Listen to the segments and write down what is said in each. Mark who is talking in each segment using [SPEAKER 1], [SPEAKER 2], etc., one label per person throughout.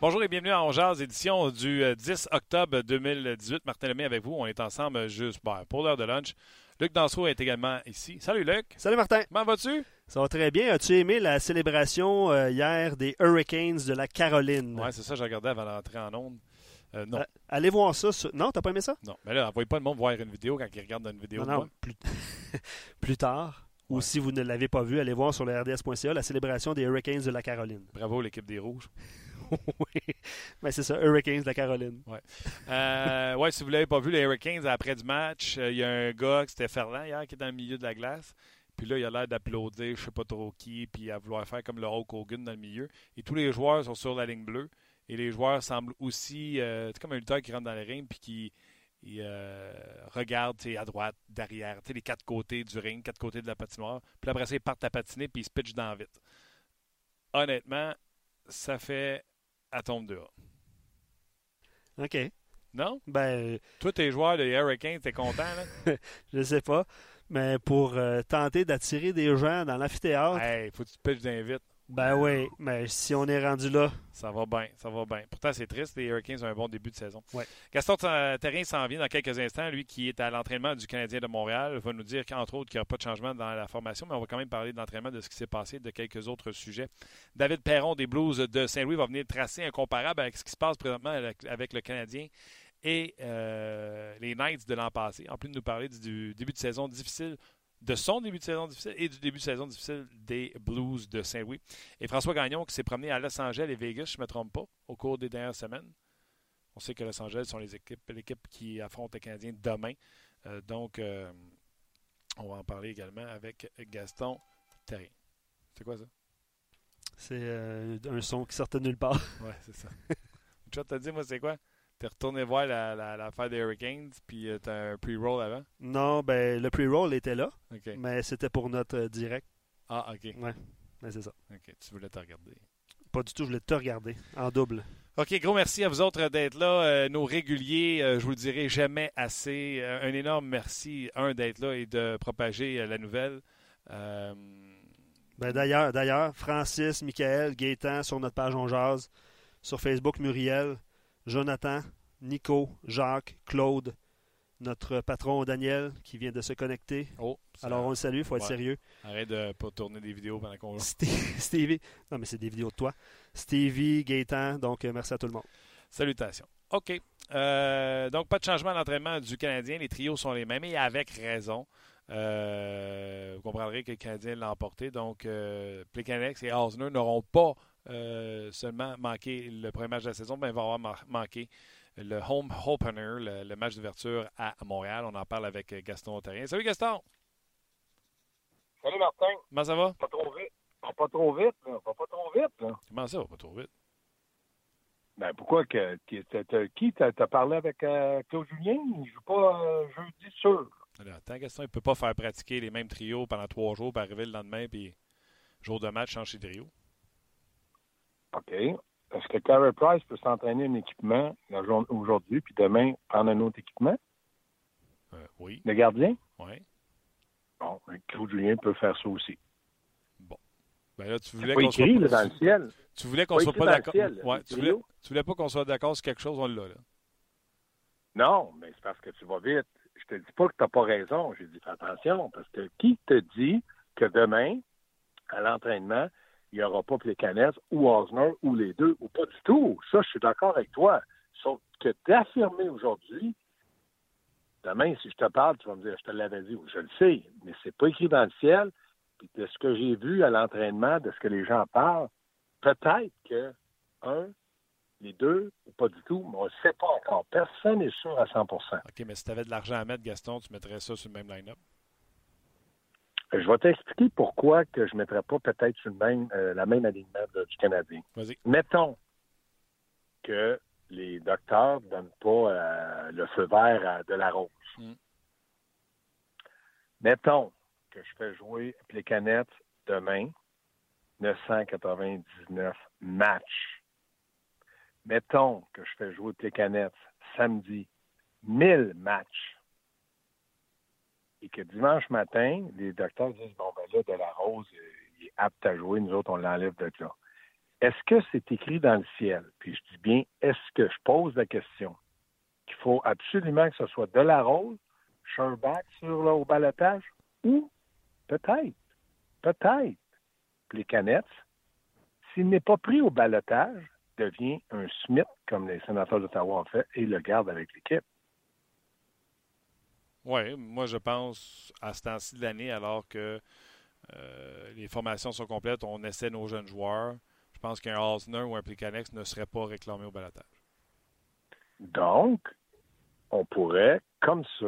[SPEAKER 1] Bonjour et bienvenue à Ongeaz, édition du 10 euh, octobre 2018. Martin Lemay avec vous. On est ensemble juste ben, pour l'heure de lunch. Luc Danseau est également ici. Salut Luc.
[SPEAKER 2] Salut Martin.
[SPEAKER 1] Comment vas-tu?
[SPEAKER 2] Ça va très bien. As-tu aimé la célébration euh, hier des Hurricanes de la Caroline?
[SPEAKER 1] Oui, c'est ça, je regardais avant d'entrer en onde. Euh, non.
[SPEAKER 2] allez voir ça. Non, t'as pas aimé ça?
[SPEAKER 1] Non, mais là, envoyez pas le monde voir une vidéo quand ils regardent une vidéo.
[SPEAKER 2] Non, non, plus... plus tard. Ou si vous ne l'avez pas vu, allez voir sur le RDS.ca la célébration des Hurricanes de la Caroline.
[SPEAKER 1] Bravo l'équipe des Rouges.
[SPEAKER 2] oui, mais c'est ça, Hurricanes de la Caroline.
[SPEAKER 1] Oui, euh, ouais, si vous ne l'avez pas vu, les Hurricanes, après du match, euh, il y a un gars, c'était Ferland hier, qui est dans le milieu de la glace. Puis là, il a l'air d'applaudir, je ne sais pas trop qui, puis à vouloir faire comme le Hulk Hogan dans le milieu. Et tous les joueurs sont sur la ligne bleue. Et les joueurs semblent aussi, euh, c'est comme un lutteur qui rentre dans les ring, puis qui euh, regarde à droite, derrière, les quatre côtés du ring, quatre côtés de la patinoire. Puis après ça, ils partent à patiner puis ils se pitchent dans vite. Honnêtement, ça fait à tombe dehors.
[SPEAKER 2] OK.
[SPEAKER 1] Non?
[SPEAKER 2] Ben.
[SPEAKER 1] Toi, tes joueurs de Hurricane, t'es content, là?
[SPEAKER 2] Je sais pas. Mais pour euh, tenter d'attirer des gens dans l'amphithéâtre.
[SPEAKER 1] Hey, faut que tu te pitches dans vite.
[SPEAKER 2] Ben oui, mais si on est rendu là.
[SPEAKER 1] Ça va bien, ça va bien. Pourtant, c'est triste, les Hurricanes ont un bon début de saison.
[SPEAKER 2] Ouais.
[SPEAKER 1] Gaston Terrain s'en vient dans quelques instants. Lui qui est à l'entraînement du Canadien de Montréal va nous dire qu'entre autres, qu'il n'y aura pas de changement dans la formation, mais on va quand même parler de l'entraînement, de ce qui s'est passé, de quelques autres sujets. David Perron des Blues de Saint-Louis va venir tracer un comparable avec ce qui se passe présentement avec le Canadien et euh, les Knights de l'an passé. En plus de nous parler du début de saison difficile de son début de saison difficile et du début de saison difficile des Blues de Saint-Louis. Et François Gagnon qui s'est promené à Los Angeles et Vegas, je ne me trompe pas, au cours des dernières semaines. On sait que Los Angeles sont les équipes, l'équipe qui affronte les Canadiens demain. Euh, donc, euh, on va en parler également avec Gaston Terrien. C'est quoi ça?
[SPEAKER 2] C'est euh, un son qui sortait de nulle part.
[SPEAKER 1] ouais, c'est ça. Tu t'as dit, moi, c'est quoi? T'es retourné voir l'affaire la, des Hurricanes, puis euh, t'as un pre-roll avant?
[SPEAKER 2] Non, ben le pre-roll était là, mais c'était pour notre euh, direct.
[SPEAKER 1] Ah, OK.
[SPEAKER 2] Ouais, mais c'est ça.
[SPEAKER 1] OK, tu voulais te regarder.
[SPEAKER 2] Pas du tout, je voulais te regarder, en double.
[SPEAKER 1] OK, gros merci à vous autres d'être là, euh, nos réguliers, je vous le dirai jamais assez. un énorme merci, un, d'être là et de propager la nouvelle.
[SPEAKER 2] Ben, d'ailleurs, d'ailleurs, Francis, Michael, Gaétan sur notre page On Jazz, sur Facebook, Muriel, Jonathan, Nico, Jacques, Claude, notre patron Daniel qui vient de se connecter.
[SPEAKER 1] Oh,
[SPEAKER 2] Alors on le salue, il faut être sérieux.
[SPEAKER 1] Arrête de pas tourner des vidéos pendant qu'on
[SPEAKER 2] Stevie, non mais c'est des vidéos de toi. Stevie, Gaétan, donc euh, merci à tout le monde.
[SPEAKER 1] Salutations. OK. Euh, donc pas de changement d'entraînement du Canadien. Les trios sont les mêmes et avec raison. Euh, vous comprendrez que le Canadien l'a emporté. Donc, euh, Plekanex et Osner n'auront pas euh, seulement manqué le premier match de la saison, mais vont avoir manqué le home opener, le, match d'ouverture à Montréal. On en parle avec Gaston Ontarien. Salut Gaston!
[SPEAKER 3] Salut Martin!
[SPEAKER 1] Comment ça va?
[SPEAKER 3] Pas trop vite. Pas trop vite, là. Pas, pas trop vite, là.
[SPEAKER 1] Comment ça, pas trop vite?
[SPEAKER 3] Ben pourquoi que qui t'a parlé avec euh, Claude Julien? Il joue pas euh, jeudi sûr.
[SPEAKER 1] Attends, Gaston, il peut pas faire pratiquer les mêmes trios pendant trois jours, puis arriver le lendemain, puis jour de match, changer de trio.
[SPEAKER 3] OK. Est-ce que Carey Price peut s'entraîner un équipement aujourd'hui, puis demain prendre un autre équipement?
[SPEAKER 1] Euh, oui.
[SPEAKER 3] Le gardien?
[SPEAKER 1] Oui.
[SPEAKER 3] Bon, Claude Julien peut faire ça aussi.
[SPEAKER 1] Bon. Ben là, tu voulais
[SPEAKER 3] qu'on soit pas... dans le ciel.
[SPEAKER 1] Tu voulais qu'on soit pas d'accord. Ouais, tu, voulais... tu voulais pas qu'on soit d'accord sur quelque chose, on l'a là.
[SPEAKER 3] Non, mais c'est parce que tu vas vite. Je te dis pas que tu n'as pas raison. J'ai dit attention, parce que qui te dit que demain, à l'entraînement, il n'y aura pas Plekanec ou Osner ou les deux, ou pas du tout. Ça, je suis d'accord avec toi. Sauf que d'affirmer aujourd'hui, demain, si je te parle, tu vas me dire, je te l'avais dit, je le sais, mais c'est pas écrit dans le ciel. Puis de ce que j'ai vu à l'entraînement, de ce que les gens parlent, peut-être que, un, les deux, ou pas du tout, mais on ne sait pas encore. Personne n'est sûr à 100%
[SPEAKER 1] OK, mais si tu avais de l'argent à mettre, Gaston, tu mettrais ça sur le même line-up?
[SPEAKER 3] Je vais t'expliquer pourquoi que je ne mettrais pas peut-être même, euh, la même alignement du Canadien. Mettons que les docteurs ne donnent pas euh, le feu vert à de la rose. Mm. Mettons que je fais jouer les canettes demain, 999 matchs. Mettons que je fais jouer les canettes samedi, 1000 matchs et que dimanche matin, les docteurs disent bon ben là, de la rose, il est apte à jouer, nous autres, on l'enlève de là. est-ce que c'est écrit dans le ciel? Puis je dis bien, est-ce que je pose la question qu'il faut absolument que ce soit de la rose, sur là, au balotage, ou peut-être, peut-être, les canettes, s'il n'est pas pris au balotage, devient un Smith, comme les sénateurs d'Ottawa ont fait, et le garde avec l'équipe.
[SPEAKER 1] Oui, moi je pense à ce temps-ci de l'année, alors que euh, les formations sont complètes, on essaie nos jeunes joueurs. Je pense qu'un Osner ou un Plicanex ne serait pas réclamé au balotage.
[SPEAKER 3] Donc, on pourrait, comme ça,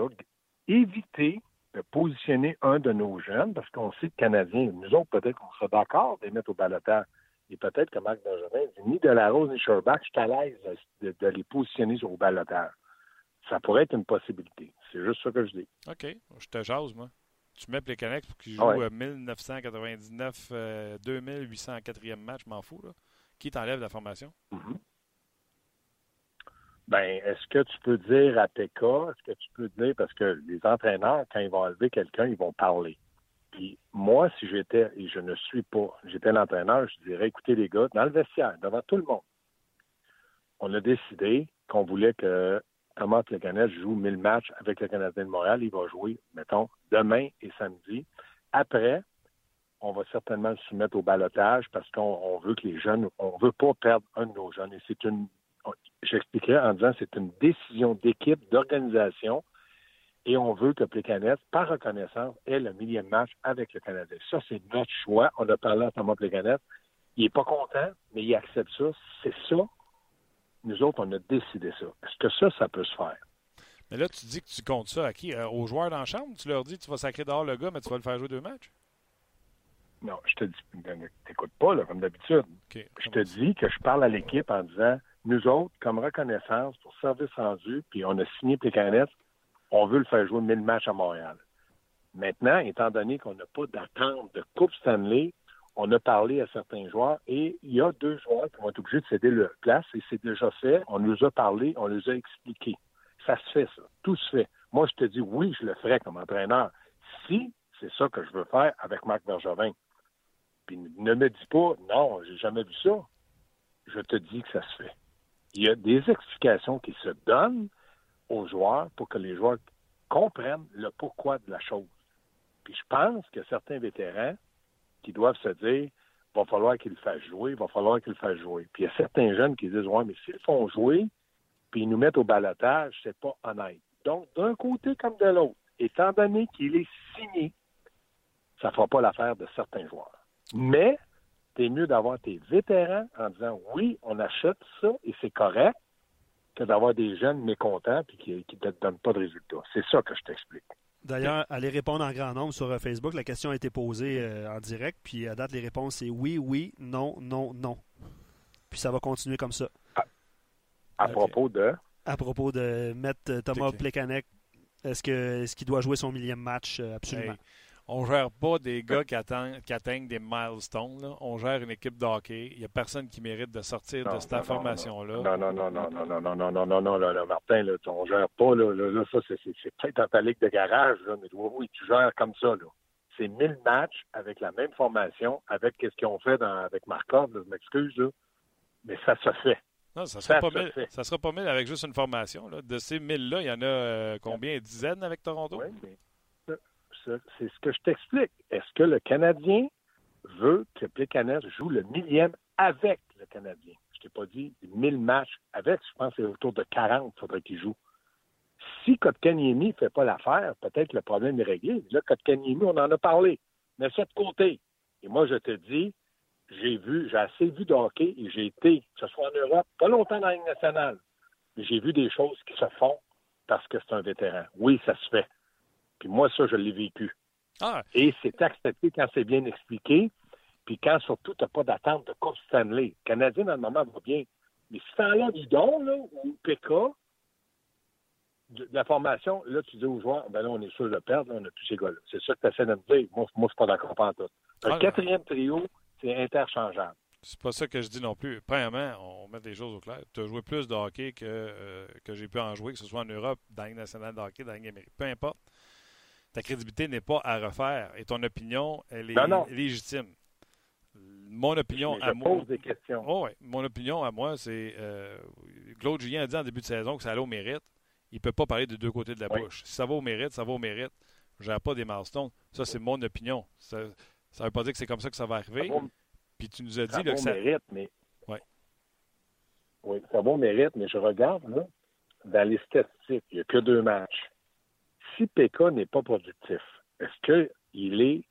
[SPEAKER 3] éviter de positionner un de nos jeunes, parce qu'on sait que Canadiens, nous autres, peut-être qu'on sera d'accord de les mettre au balotage. Et peut-être que Marc Benjamin dit ni de la Rose ni Sherbach, je suis à l'aise de, de, les positionner sur le balotage. Ça pourrait être une possibilité. C'est juste ça que je dis.
[SPEAKER 1] OK. Je te jase, moi. Tu mets Plekanec pour qu'il joue ouais. 1999, euh, 2804e match, je m'en fous. Là. Qui t'enlève la formation?
[SPEAKER 3] Mm -hmm. Ben, est-ce que tu peux dire à PK, est-ce que tu peux dire, parce que les entraîneurs, quand ils vont enlever quelqu'un, ils vont parler. Puis moi, si j'étais, et je ne suis pas, j'étais l'entraîneur, je dirais, écoutez les gars, dans le vestiaire, devant tout le monde, on a décidé qu'on voulait que Thomas Plekanec joue 1000 matchs avec le Canadien de Montréal. Il va jouer, mettons, demain et samedi. Après, on va certainement le soumettre au balotage parce qu'on veut que les jeunes, on veut pas perdre un de nos jeunes. Et c'est une, j'expliquerai en disant, c'est une décision d'équipe, d'organisation, et on veut que Plekanec, par reconnaissance, ait le millième match avec le Canadien. Ça, c'est notre choix. On a parlé à Thomas Plekanec. Il n'est pas content, mais il accepte ça. C'est ça nous autres, on a décidé ça. Est-ce que ça, ça peut se faire?
[SPEAKER 1] Mais là, tu dis que tu comptes ça à qui? Euh, aux joueurs dans la chambre? Tu leur dis que tu vas sacrer dehors le gars, mais tu vas le faire jouer deux matchs?
[SPEAKER 3] Non, je te dis, t'écoutes pas, là, comme d'habitude.
[SPEAKER 1] Okay,
[SPEAKER 3] je te dis que je parle à l'équipe en disant, nous autres, comme reconnaissance pour service rendu, puis on a signé Pécanet, on veut le faire jouer 1000 matchs à Montréal. Maintenant, étant donné qu'on n'a pas d'attente de Coupe Stanley, on a parlé à certains joueurs et il y a deux joueurs qui vont être obligés de céder leur place et c'est déjà fait. On nous a parlé, on nous a expliqué. Ça se fait, ça. Tout se fait. Moi, je te dis oui, je le ferai comme entraîneur. Si c'est ça que je veux faire avec Marc Bergevin. Puis ne me dis pas non, j'ai jamais vu ça. Je te dis que ça se fait. Il y a des explications qui se donnent aux joueurs pour que les joueurs comprennent le pourquoi de la chose. Puis je pense que certains vétérans qui doivent se dire va falloir qu'ils le fassent jouer, va falloir qu'ils le fassent jouer. Puis il y a certains jeunes qui disent Ouais, mais s'ils font jouer, puis ils nous mettent au balotage, c'est pas honnête. Donc, d'un côté comme de l'autre, étant donné qu'il est signé, ça ne fera pas l'affaire de certains joueurs. Mais c'est mieux d'avoir tes vétérans en disant oui, on achète ça et c'est correct, que d'avoir des jeunes mécontents puis qui ne te donnent pas de résultats. C'est ça que je t'explique.
[SPEAKER 2] D'ailleurs, allez répondre en grand nombre sur euh, Facebook. La question a été posée euh, en direct, puis à date, les réponses, c'est oui, oui, non, non, non. Puis ça va continuer comme ça.
[SPEAKER 3] À, à okay. propos de?
[SPEAKER 2] À propos de mettre Thomas okay. Plekanec, est-ce qu'il est qu doit jouer son millième match? Absolument?
[SPEAKER 1] Hey, on gère pas des gars qui, atteignent, qui atteignent des milestones. Là. On gère une équipe de hockey. Il n'y a personne qui mérite de sortir
[SPEAKER 3] non,
[SPEAKER 1] de cette formation-là.
[SPEAKER 3] Non, non, non, non, non, non, non, non, non, non, non, là, là, Martin, là, on gère pas, là, là, ça, c'est peut-être dans ta ligue de garage, là, mais oui, tu gères comme ça, là. C'est 1000 matchs avec la même formation, avec ce qu'ils ont fait dans, avec Markov, là, je m'excuse, là, mais ça se fait.
[SPEAKER 1] Non, ça ne sera, ça sera pas 1000 avec juste une formation. Là. De ces 1000-là, il y en a euh, combien? Dizaines avec Toronto?
[SPEAKER 3] Oui, mais c'est ce que je t'explique. Est-ce que le Canadien veut que Plekanec joue le millième avec le Canadien? Je t'ai pas dit 1000 matchs avec, je pense que c'est autour de 40 qu'il faudrait qu'il joue. Si Kotkaniemi ne fait pas l'affaire, peut-être le problème est réglé. Là, Kotkaniemi, on en a parlé. Mais ça de côté. Et moi, je te dis, j'ai vu, j'ai assez vu de hockey et j'ai été, que ce soit en Europe, pas longtemps dans la Ligue nationale, mais j'ai vu des choses qui se font parce que c'est un vétéran. Oui, ça se fait. Puis moi, ça, je l'ai vécu.
[SPEAKER 1] Ah.
[SPEAKER 3] Et c'est accepté quand c'est bien expliqué, puis quand surtout tu n'as pas d'attente de Coupe Stanley. Le Canadien, dans le moment, va bien. Mais si tu enlèves du don, là, ou PK, de la formation, là, tu dis aux joueurs, ben là, on est sûr de perdre, là, on a tous ces gars-là. C'est ça que tu essaies de me dire. Moi, moi je suis pas d'accord en tout. Un
[SPEAKER 1] Ah,
[SPEAKER 3] quatrième trio, c'est interchangeable.
[SPEAKER 1] C'est pas ça que je dis non plus. Premièrement, on met des choses au clair. Tu as joué plus de hockey que, euh, que j'ai pu en jouer, que ce soit en Europe, dans la nationale de hockey, dans la. Peu importe. Ta crédibilité n'est pas à refaire et ton opinion, elle est
[SPEAKER 3] Non, non.
[SPEAKER 1] légitime. mon opinion à
[SPEAKER 3] je
[SPEAKER 1] moi.
[SPEAKER 3] pose des questions.
[SPEAKER 1] Oh, ouais. Mon opinion à moi, c'est. Euh, Claude Julien a dit en début de saison que ça allait au mérite. Il ne peut pas parler des deux côtés de la
[SPEAKER 3] Oui.
[SPEAKER 1] bouche. Si ça va au mérite, ça va au mérite. Je n'ai pas des milestones. Ça, c'est mon opinion. Ça ne veut pas dire que c'est comme ça que ça va arriver.
[SPEAKER 3] Ça
[SPEAKER 1] Puis tu nous as dit
[SPEAKER 3] ça
[SPEAKER 1] là,
[SPEAKER 3] vaut
[SPEAKER 1] que ça.
[SPEAKER 3] mérite, mais.
[SPEAKER 1] Ouais.
[SPEAKER 3] Oui, ça vaut mérite, mais je regarde, là, dans les statistiques, il n'y a que deux matchs. Si PK n'est pas productif, est-ce qu'il est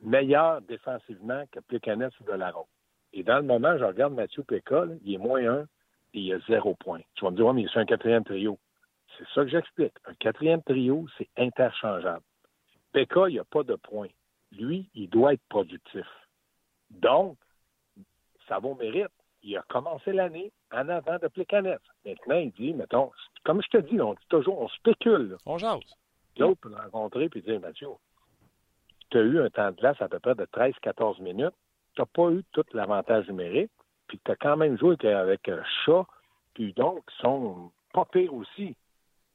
[SPEAKER 3] meilleur défensivement que Plekanec ou Delarose? Et dans le moment, je regarde Mathieu PK, là, il est moins un et il a zéro point. Tu vas me dire, ouais, mais il est un quatrième trio. C'est ça que j'explique. Un quatrième trio, c'est interchangeable. PK, il n'y a pas de points. Lui, il doit être productif. Donc, ça vaut mérite. Il a commencé l'année en avant de Plekanec. Maintenant, il dit, mettons, comme je te dis, on dit toujours, on spécule. là.
[SPEAKER 1] On jase.
[SPEAKER 3] L'autre peut le rencontrer et dire, Mathieu, tu as eu un temps de glace à peu près de 13-14 minutes. Tu n'as pas eu tout l'avantage numérique. Puis tu as quand même joué avec euh, Chat, puis donc, ils sont pas pires aussi.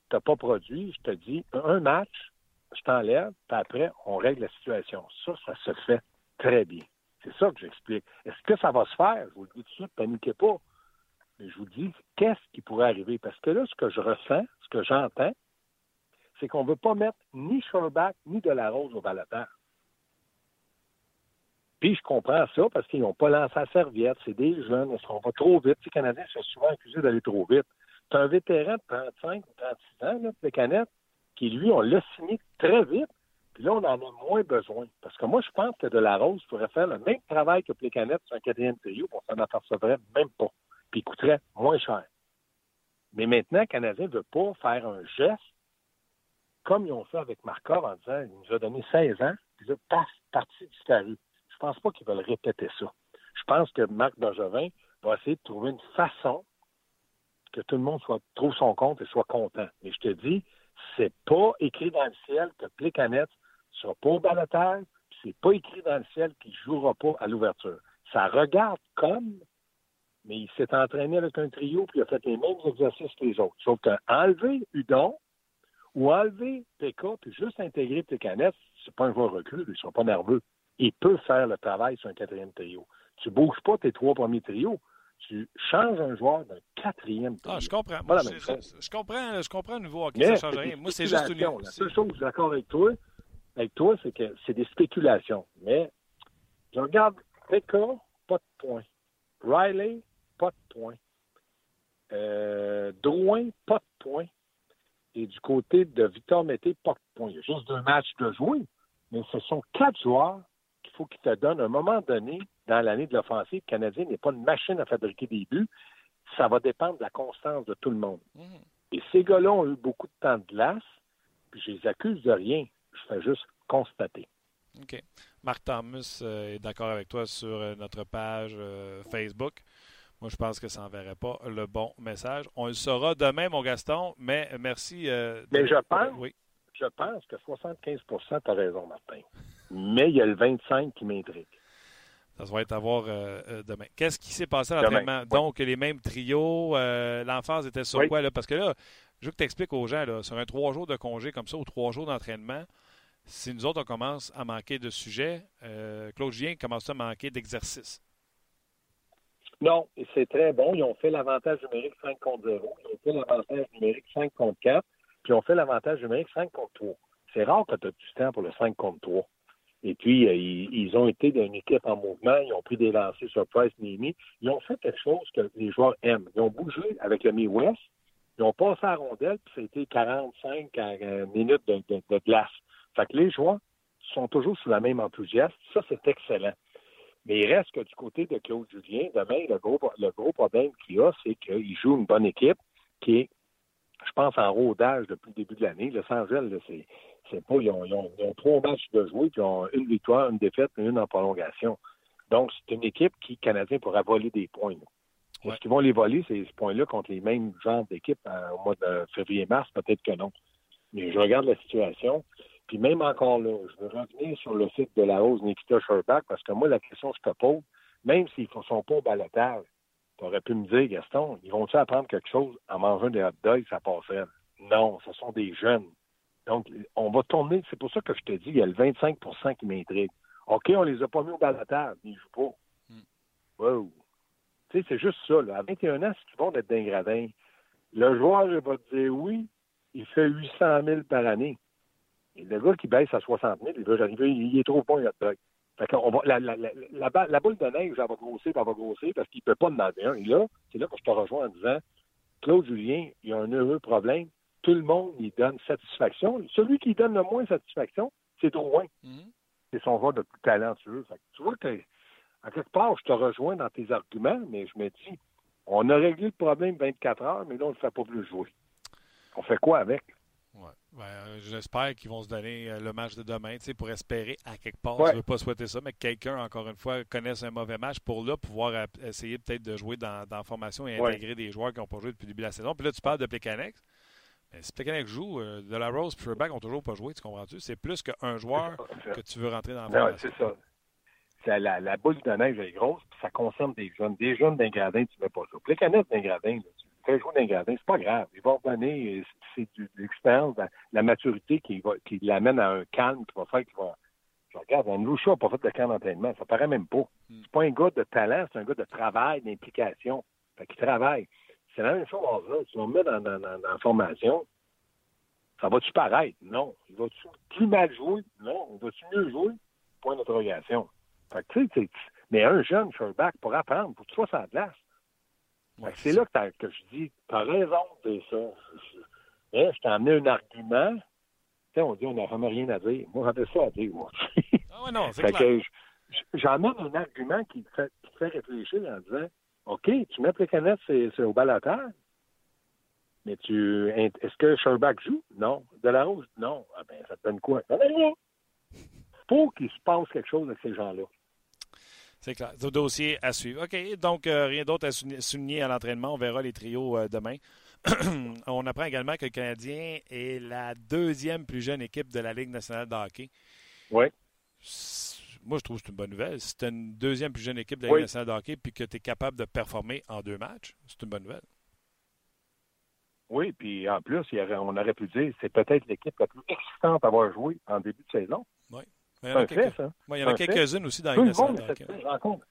[SPEAKER 3] Tu n'as pas produit. Je te dis, un match, je t'enlève, puis après, on règle la situation. Ça, ça se fait très bien. C'est ça que j'explique. Est-ce que ça va se faire? Je vous le dis tout de suite, paniquez pas. Mais je vous dis, qu'est-ce qui pourrait arriver? Parce que là, ce que je ressens, ce que j'entends, c'est qu'on ne veut pas mettre ni Sherbach ni de la rose au balotage. Puis je comprends ça parce qu'ils n'ont pas lancé la serviette. C'est des jeunes. Qu'on va trop vite? Les Canadiens sont souvent accusés d'aller trop vite. C'est un vétéran de 35 ou 36 ans, là, les canettes, qui, lui, on l'a signé très vite. Puis là, on en a moins besoin. Parce que moi, je pense que de la rose pourrait faire le même travail que Plécanet sur un quatrième trio, on s'en apercevrait même pas. Puis il coûterait moins cher. Mais maintenant, le Canadien ne veut pas faire un geste comme ils ont fait avec Markov en disant il nous a donné 16 ans, puis là, paf, parti disparu. Je pense pas qu'ils veulent répéter ça. Je pense que Marc Bergevin va essayer de trouver une façon que tout le monde soit, trouve son compte et soit content. Mais je te dis, c'est pas écrit dans le ciel que Plekanec sera pas au balotage, c'est pas écrit dans le ciel qu'il jouera pas à l'ouverture. Ça regarde comme, mais il s'est entraîné avec un trio puis il a fait les mêmes exercices que les autres. Sauf qu'enlever Udon ou enlever PK puis juste intégrer Plekanec, c'est pas un joueur recul, il sera pas nerveux. Il peut faire le travail sur un quatrième trio. Tu bouges pas tes trois premiers trios tu changes un joueur d'un quatrième trio.
[SPEAKER 1] Ah, je comprends. Moi, je,
[SPEAKER 3] chose.
[SPEAKER 1] je comprends, je comprends au niveau hockey,
[SPEAKER 3] Mais
[SPEAKER 1] ça change rien. Moi, c'est juste une.
[SPEAKER 3] La seule chose que je suis d'accord avec toi, avec toi, c'est que c'est des spéculations. Mais je regarde Pekka, pas de points. Riley, pas de points. Euh, Drouin, pas de points. Et du côté de Victor Mété, pas de points. Il y a juste deux matchs de jouer. Mais ce sont quatre joueurs qu'il faut qu'ils te donnent à un moment donné dans l'année de l'offensive. Le Canadien n'est pas une machine à fabriquer des buts. Ça va dépendre de la constance de tout le monde.
[SPEAKER 1] Mhm.
[SPEAKER 3] Et ces gars-là ont eu beaucoup de temps de glace, puis je les accuse de rien. Je fais juste constater.
[SPEAKER 1] OK. Marc Thomas euh, est d'accord avec toi sur euh, notre page Facebook. Moi, je pense que ça n'enverrait pas le bon message. On le saura demain, mon Gaston, mais merci. euh, de-
[SPEAKER 3] Mais je pense-
[SPEAKER 1] Oui.
[SPEAKER 3] Je pense que 75 tu as raison, Martin. Mais il y a le 25 qui m'intrigue.
[SPEAKER 1] Ça va être à voir euh, euh, demain. Qu'est-ce qui s'est passé à l'entraînement?
[SPEAKER 3] oui.
[SPEAKER 1] Donc, les mêmes trios, euh, l'emphase était sur
[SPEAKER 3] Oui.
[SPEAKER 1] quoi? Là? Parce que là, je veux que tu expliques aux gens, là, sur un trois jours de congé comme ça ou trois jours d'entraînement, si nous autres, on commence à manquer de sujets, euh, Claude Gien commence à manquer d'exercice.
[SPEAKER 3] Non, c'est très bon. Ils ont fait l'avantage numérique 5 contre 0. Ils ont fait l'avantage numérique 5 contre 4. Puis ils ont fait l'avantage numérique 5 contre 3. C'est rare que tu as du temps pour le 5 contre 3. Et puis, euh, ils, ont été d'une équipe en mouvement. Ils ont pris des lancers sur Price Nimi. Ils ont fait quelque chose que les joueurs aiment. Ils ont bougé avec le Mi-West. Ils ont passé à la rondelle, puis ça a été 45 euh, minutes de, de- de glace. Fait que les joueurs sont toujours sous la même enthousiasme. Ça, c'est excellent. Mais il reste que du côté de Claude Julien, demain, le gros, le gros problème qu'il a, c'est qu'il joue une bonne équipe qui est, je pense, en rodage depuis le début de l'année. Los Angeles, là, c'est, c'est pas, ils ont, ils ont- ils ont trois matchs de jouer, puis ils ont une victoire, une défaite, et une en prolongation. Donc, c'est une équipe qui, Canadien, pourra voler des points.
[SPEAKER 1] Ouais.
[SPEAKER 3] Est-ce qu'ils vont les voler, ces points-là, contre les mêmes genres d'équipes euh, au mois de février-mars? Peut-être que non. Mais je regarde la situation. Puis même encore là, je veux revenir sur le site de la hausse Nikita Sherbach, parce que moi, la question que je te pose, même s'ils ne sont pas au balotage, tu aurais pu me dire, Gaston, ils vont-ils apprendre quelque chose en mangeant des hot dogs, ça passerait? Non, ce sont des jeunes. Donc, on va tourner, c'est pour ça que je te dis, il y a le 25% qui m'intrigue. OK, on les a pas mis au balotage, mais ils jouent pas. Wow. Tu sais, c'est juste ça. Là. À 21 ans, si tu vas d'être d'un gradin, le joueur il va te dire oui, il fait 800 000 par année. Le gars qui baisse à 60 000, il va arriver, il est trop bon, il a de fait va, la, la, la, la, boule de neige, elle va grossir, elle va grossir parce qu'il ne peut pas en avoir un. Et là, c'est là que je te rejoins en disant Claude Julien, il y a un heureux problème. Tout le monde lui donne satisfaction. Celui qui donne le moins satisfaction, c'est Drouin. Mm-hmm. C'est son joueur le plus talentueux. Fait que tu vois que, en quelque part, je te rejoins dans tes arguments, mais je me dis, on a réglé le problème 24 heures, mais là, on ne le fait pas plus jouer. On fait quoi avec?
[SPEAKER 1] Ouais. Ben, euh, J'espère qu'ils vont se donner euh, le match de demain pour espérer à quelque part. Je ne veux pas souhaiter ça, mais que quelqu'un, encore une fois, connaisse un mauvais match pour là pouvoir essayer peut-être de jouer dans, dans, la formation et intégrer des joueurs qui n'ont pas joué depuis le début de la saison. Puis là, tu parles de Plekanex. Mais si Plekanex joue, euh, De La Rose et Furback n'ont toujours pas joué, tu comprends-tu? C'est plus qu'un joueur que tu veux rentrer dans la formation.
[SPEAKER 3] C'est ça. La, la, boule de neige est grosse, puis ça concerne des jeunes. Des jeunes d'un gradin, tu ne mets pas ça. Plekanex d'un gradin, tu fait jouer d'un gradin, c'est pas grave. Il va revenir, c'est de l'expérience, la maturité qui, va, qui l'amène à un calme qui va faire qu'il va. Je regarde, Andrew n'a pas fait de camp d'entraînement, ça paraît même pas. Hmm. C'est pas un gars de talent, c'est un gars de travail, d'implication. Fait qu'il travaille. C'est la même chose là. Tu vas me mettre dans, dans, dans, la formation, ça va-tu paraître? Non. Il va-tu plus mal jouer? Non. Il va-tu mieux jouer? Point d'interrogation. Fait que, tu sais, mais un jeune back pour apprendre, pour que tu sois sans glace, c'est là que, je dis, tu as raison de ça. Je t'ai amené un argument. On dit, on n'a vraiment rien à dire. Moi, j'avais ça à dire, moi.
[SPEAKER 1] ah ouais, non, c'est clair.
[SPEAKER 3] J'emmène un argument qui te, fait, fait, réfléchir en disant, OK, tu mets les canettes, c'est au balateur. Mais tu est-ce que Sherbach joue? Non. De la Rose? Non. Ah ben, ça te donne quoi? Faut qu'il se passe quelque chose avec ces gens-là.
[SPEAKER 1] C'est clair. Dossier à suivre. OK. Donc, euh, rien d'autre à souligner à l'entraînement. On verra les trios euh, demain. On apprend également que le Canadien est la deuxième plus jeune équipe de la Ligue nationale de hockey.
[SPEAKER 3] Oui.
[SPEAKER 1] Moi, je trouve que c'est une bonne nouvelle. Si tu une deuxième plus jeune équipe de la Ligue nationale de hockey puis que tu es capable de performer en deux matchs, c'est une bonne nouvelle.
[SPEAKER 3] Oui, puis en plus, on aurait pu dire c'est peut-être l'équipe la plus excitante à avoir joué en début de saison.
[SPEAKER 1] Oui. Il y en a, quelques... il y en a quelques-unes aussi dans les
[SPEAKER 3] rencontre.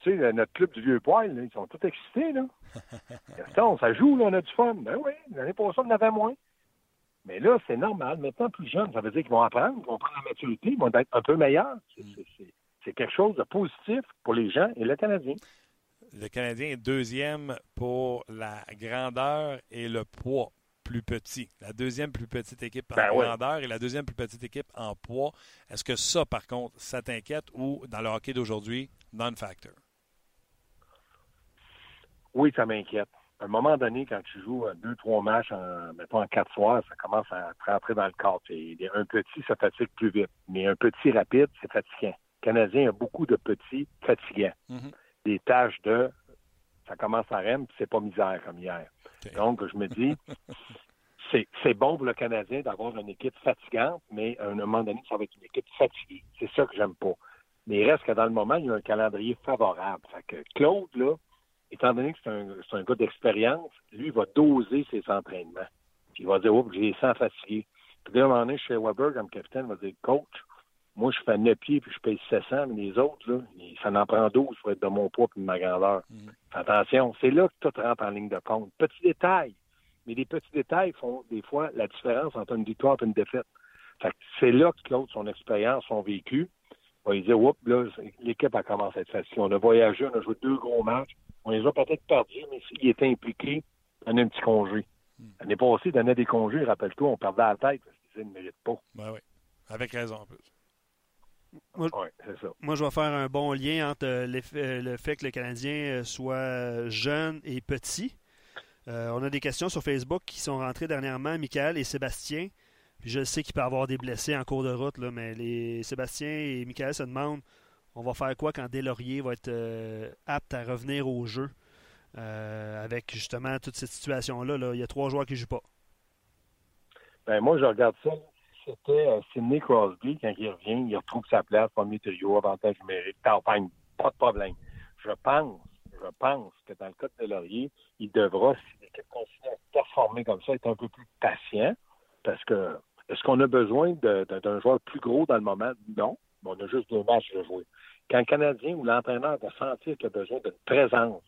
[SPEAKER 3] Tu sais, notre club du vieux poil, ils sont tous excités, là. ça joue, là, on a du fun. Ben oui, l'année passée, on en avait moins. Mais là, c'est normal. Maintenant, plus jeunes, ça veut dire qu'ils vont apprendre, ils vont prendre la maturité, ils vont être un peu meilleurs. C'est quelque chose de positif pour les gens et le Canadien.
[SPEAKER 1] Le Canadien est deuxième pour la grandeur et le poids plus petit. La deuxième plus petite équipe en ben grandeur et la deuxième plus petite équipe en poids. Est-ce que ça, par contre, ça t'inquiète ou dans le hockey d'aujourd'hui, non-factor?
[SPEAKER 3] Oui, ça m'inquiète. À un moment donné, quand tu joues deux, trois matchs, en, mettons en quatre soirs, ça commence à rentrer dans le cadre. Un petit, ça fatigue plus vite. Mais un petit rapide, c'est fatigant. Le Canadien a beaucoup de petits fatigants. Mm-hmm. Des tâches de ça commence à REM, c'est pas misère comme hier. Donc, je me dis, c'est bon pour le Canadien d'avoir une équipe fatigante, mais à un moment donné, ça va être une équipe fatiguée. C'est ça que j'aime pas. Mais il reste que dans le moment, il y a un calendrier favorable. Fait que Claude, là, étant donné que c'est un, un, gars d'expérience, lui, il va doser ses entraînements. Puis il va dire, oh, j'ai sens fatigué. Puis là, à un moment donné, chez Weber, comme capitaine, il va dire, coach, moi, je fais 9 pieds puis je paye 700, mais les autres, là, ça en prend 12 pour être de mon poids et de ma grandeur. Mm. Attention, c'est là que tout rentre en ligne de compte. Petit détail, mais les petits détails font des fois la différence entre une victoire et une défaite. c'est là que Claude, son expérience, son vécu, va lui dire, oups, là, l'équipe a commencé à être facile. On a voyagé, on a joué deux gros matchs. On les a peut-être perdus, mais s'il était impliqué, on a un petit congé. Mm. L'année passée, donnait des congés, rappelle-toi, on perdait la tête parce qu'ils ne méritent pas.
[SPEAKER 1] Ben oui, avec raison en plus.
[SPEAKER 2] Moi, je vais faire un bon lien entre euh, euh, le fait que le Canadien euh, soit jeune et petit. on a des questions sur Facebook qui sont rentrées dernièrement, Michael et Sébastien. je sais qu'il peut y avoir des blessés en cours de route, là, mais les Sébastien et Michael se demandent on va faire quoi quand Delaurier va être apte à revenir au jeu? Avec justement toute cette situation-là. Là. Il y a trois joueurs qui ne jouent pas.
[SPEAKER 3] Ben, moi, je regarde ça c'était euh, Sidney Crosby, quand il revient, il retrouve sa place, premier trio, avantage numérique, campagne, pas de problème. Je pense, je pense que dans le cas de Laurier, il devra, si l'équipe continue à performer comme ça, être un peu plus patient, parce que est-ce qu'on a besoin d'un joueur plus gros dans le moment? Non. Mais on a juste deux matchs à jouer. Quand le Canadien ou l'entraîneur va sentir qu'il a besoin d'une présence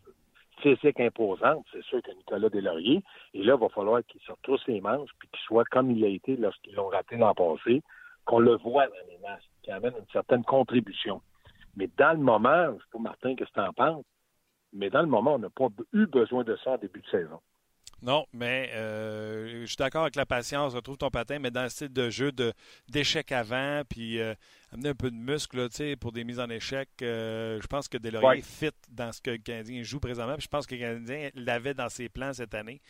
[SPEAKER 3] physique imposante, c'est sûr que Nicolas Deslauriers, et là, il va falloir qu'il se retrousse les manches puis qu'il soit comme il a été lorsqu'ils l'ont raté l'an passé, qu'on le voit dans les matchs, qui amène une certaine contribution. Mais dans le moment, je sais pas, Martin, qu'est-ce que tu en penses, mais dans le moment, on n'a pas eu besoin de ça en début de saison.
[SPEAKER 1] Non, mais euh, je suis d'accord avec la patience, retrouve ton patin, mais dans le style de jeu d'échec avant, puis euh, amener un peu de muscle là, pour des mises en échec. Euh, je pense que Delorier fit dans ce que le Canadien joue présentement. Puis je pense que le Canadien l'avait dans ses plans cette année.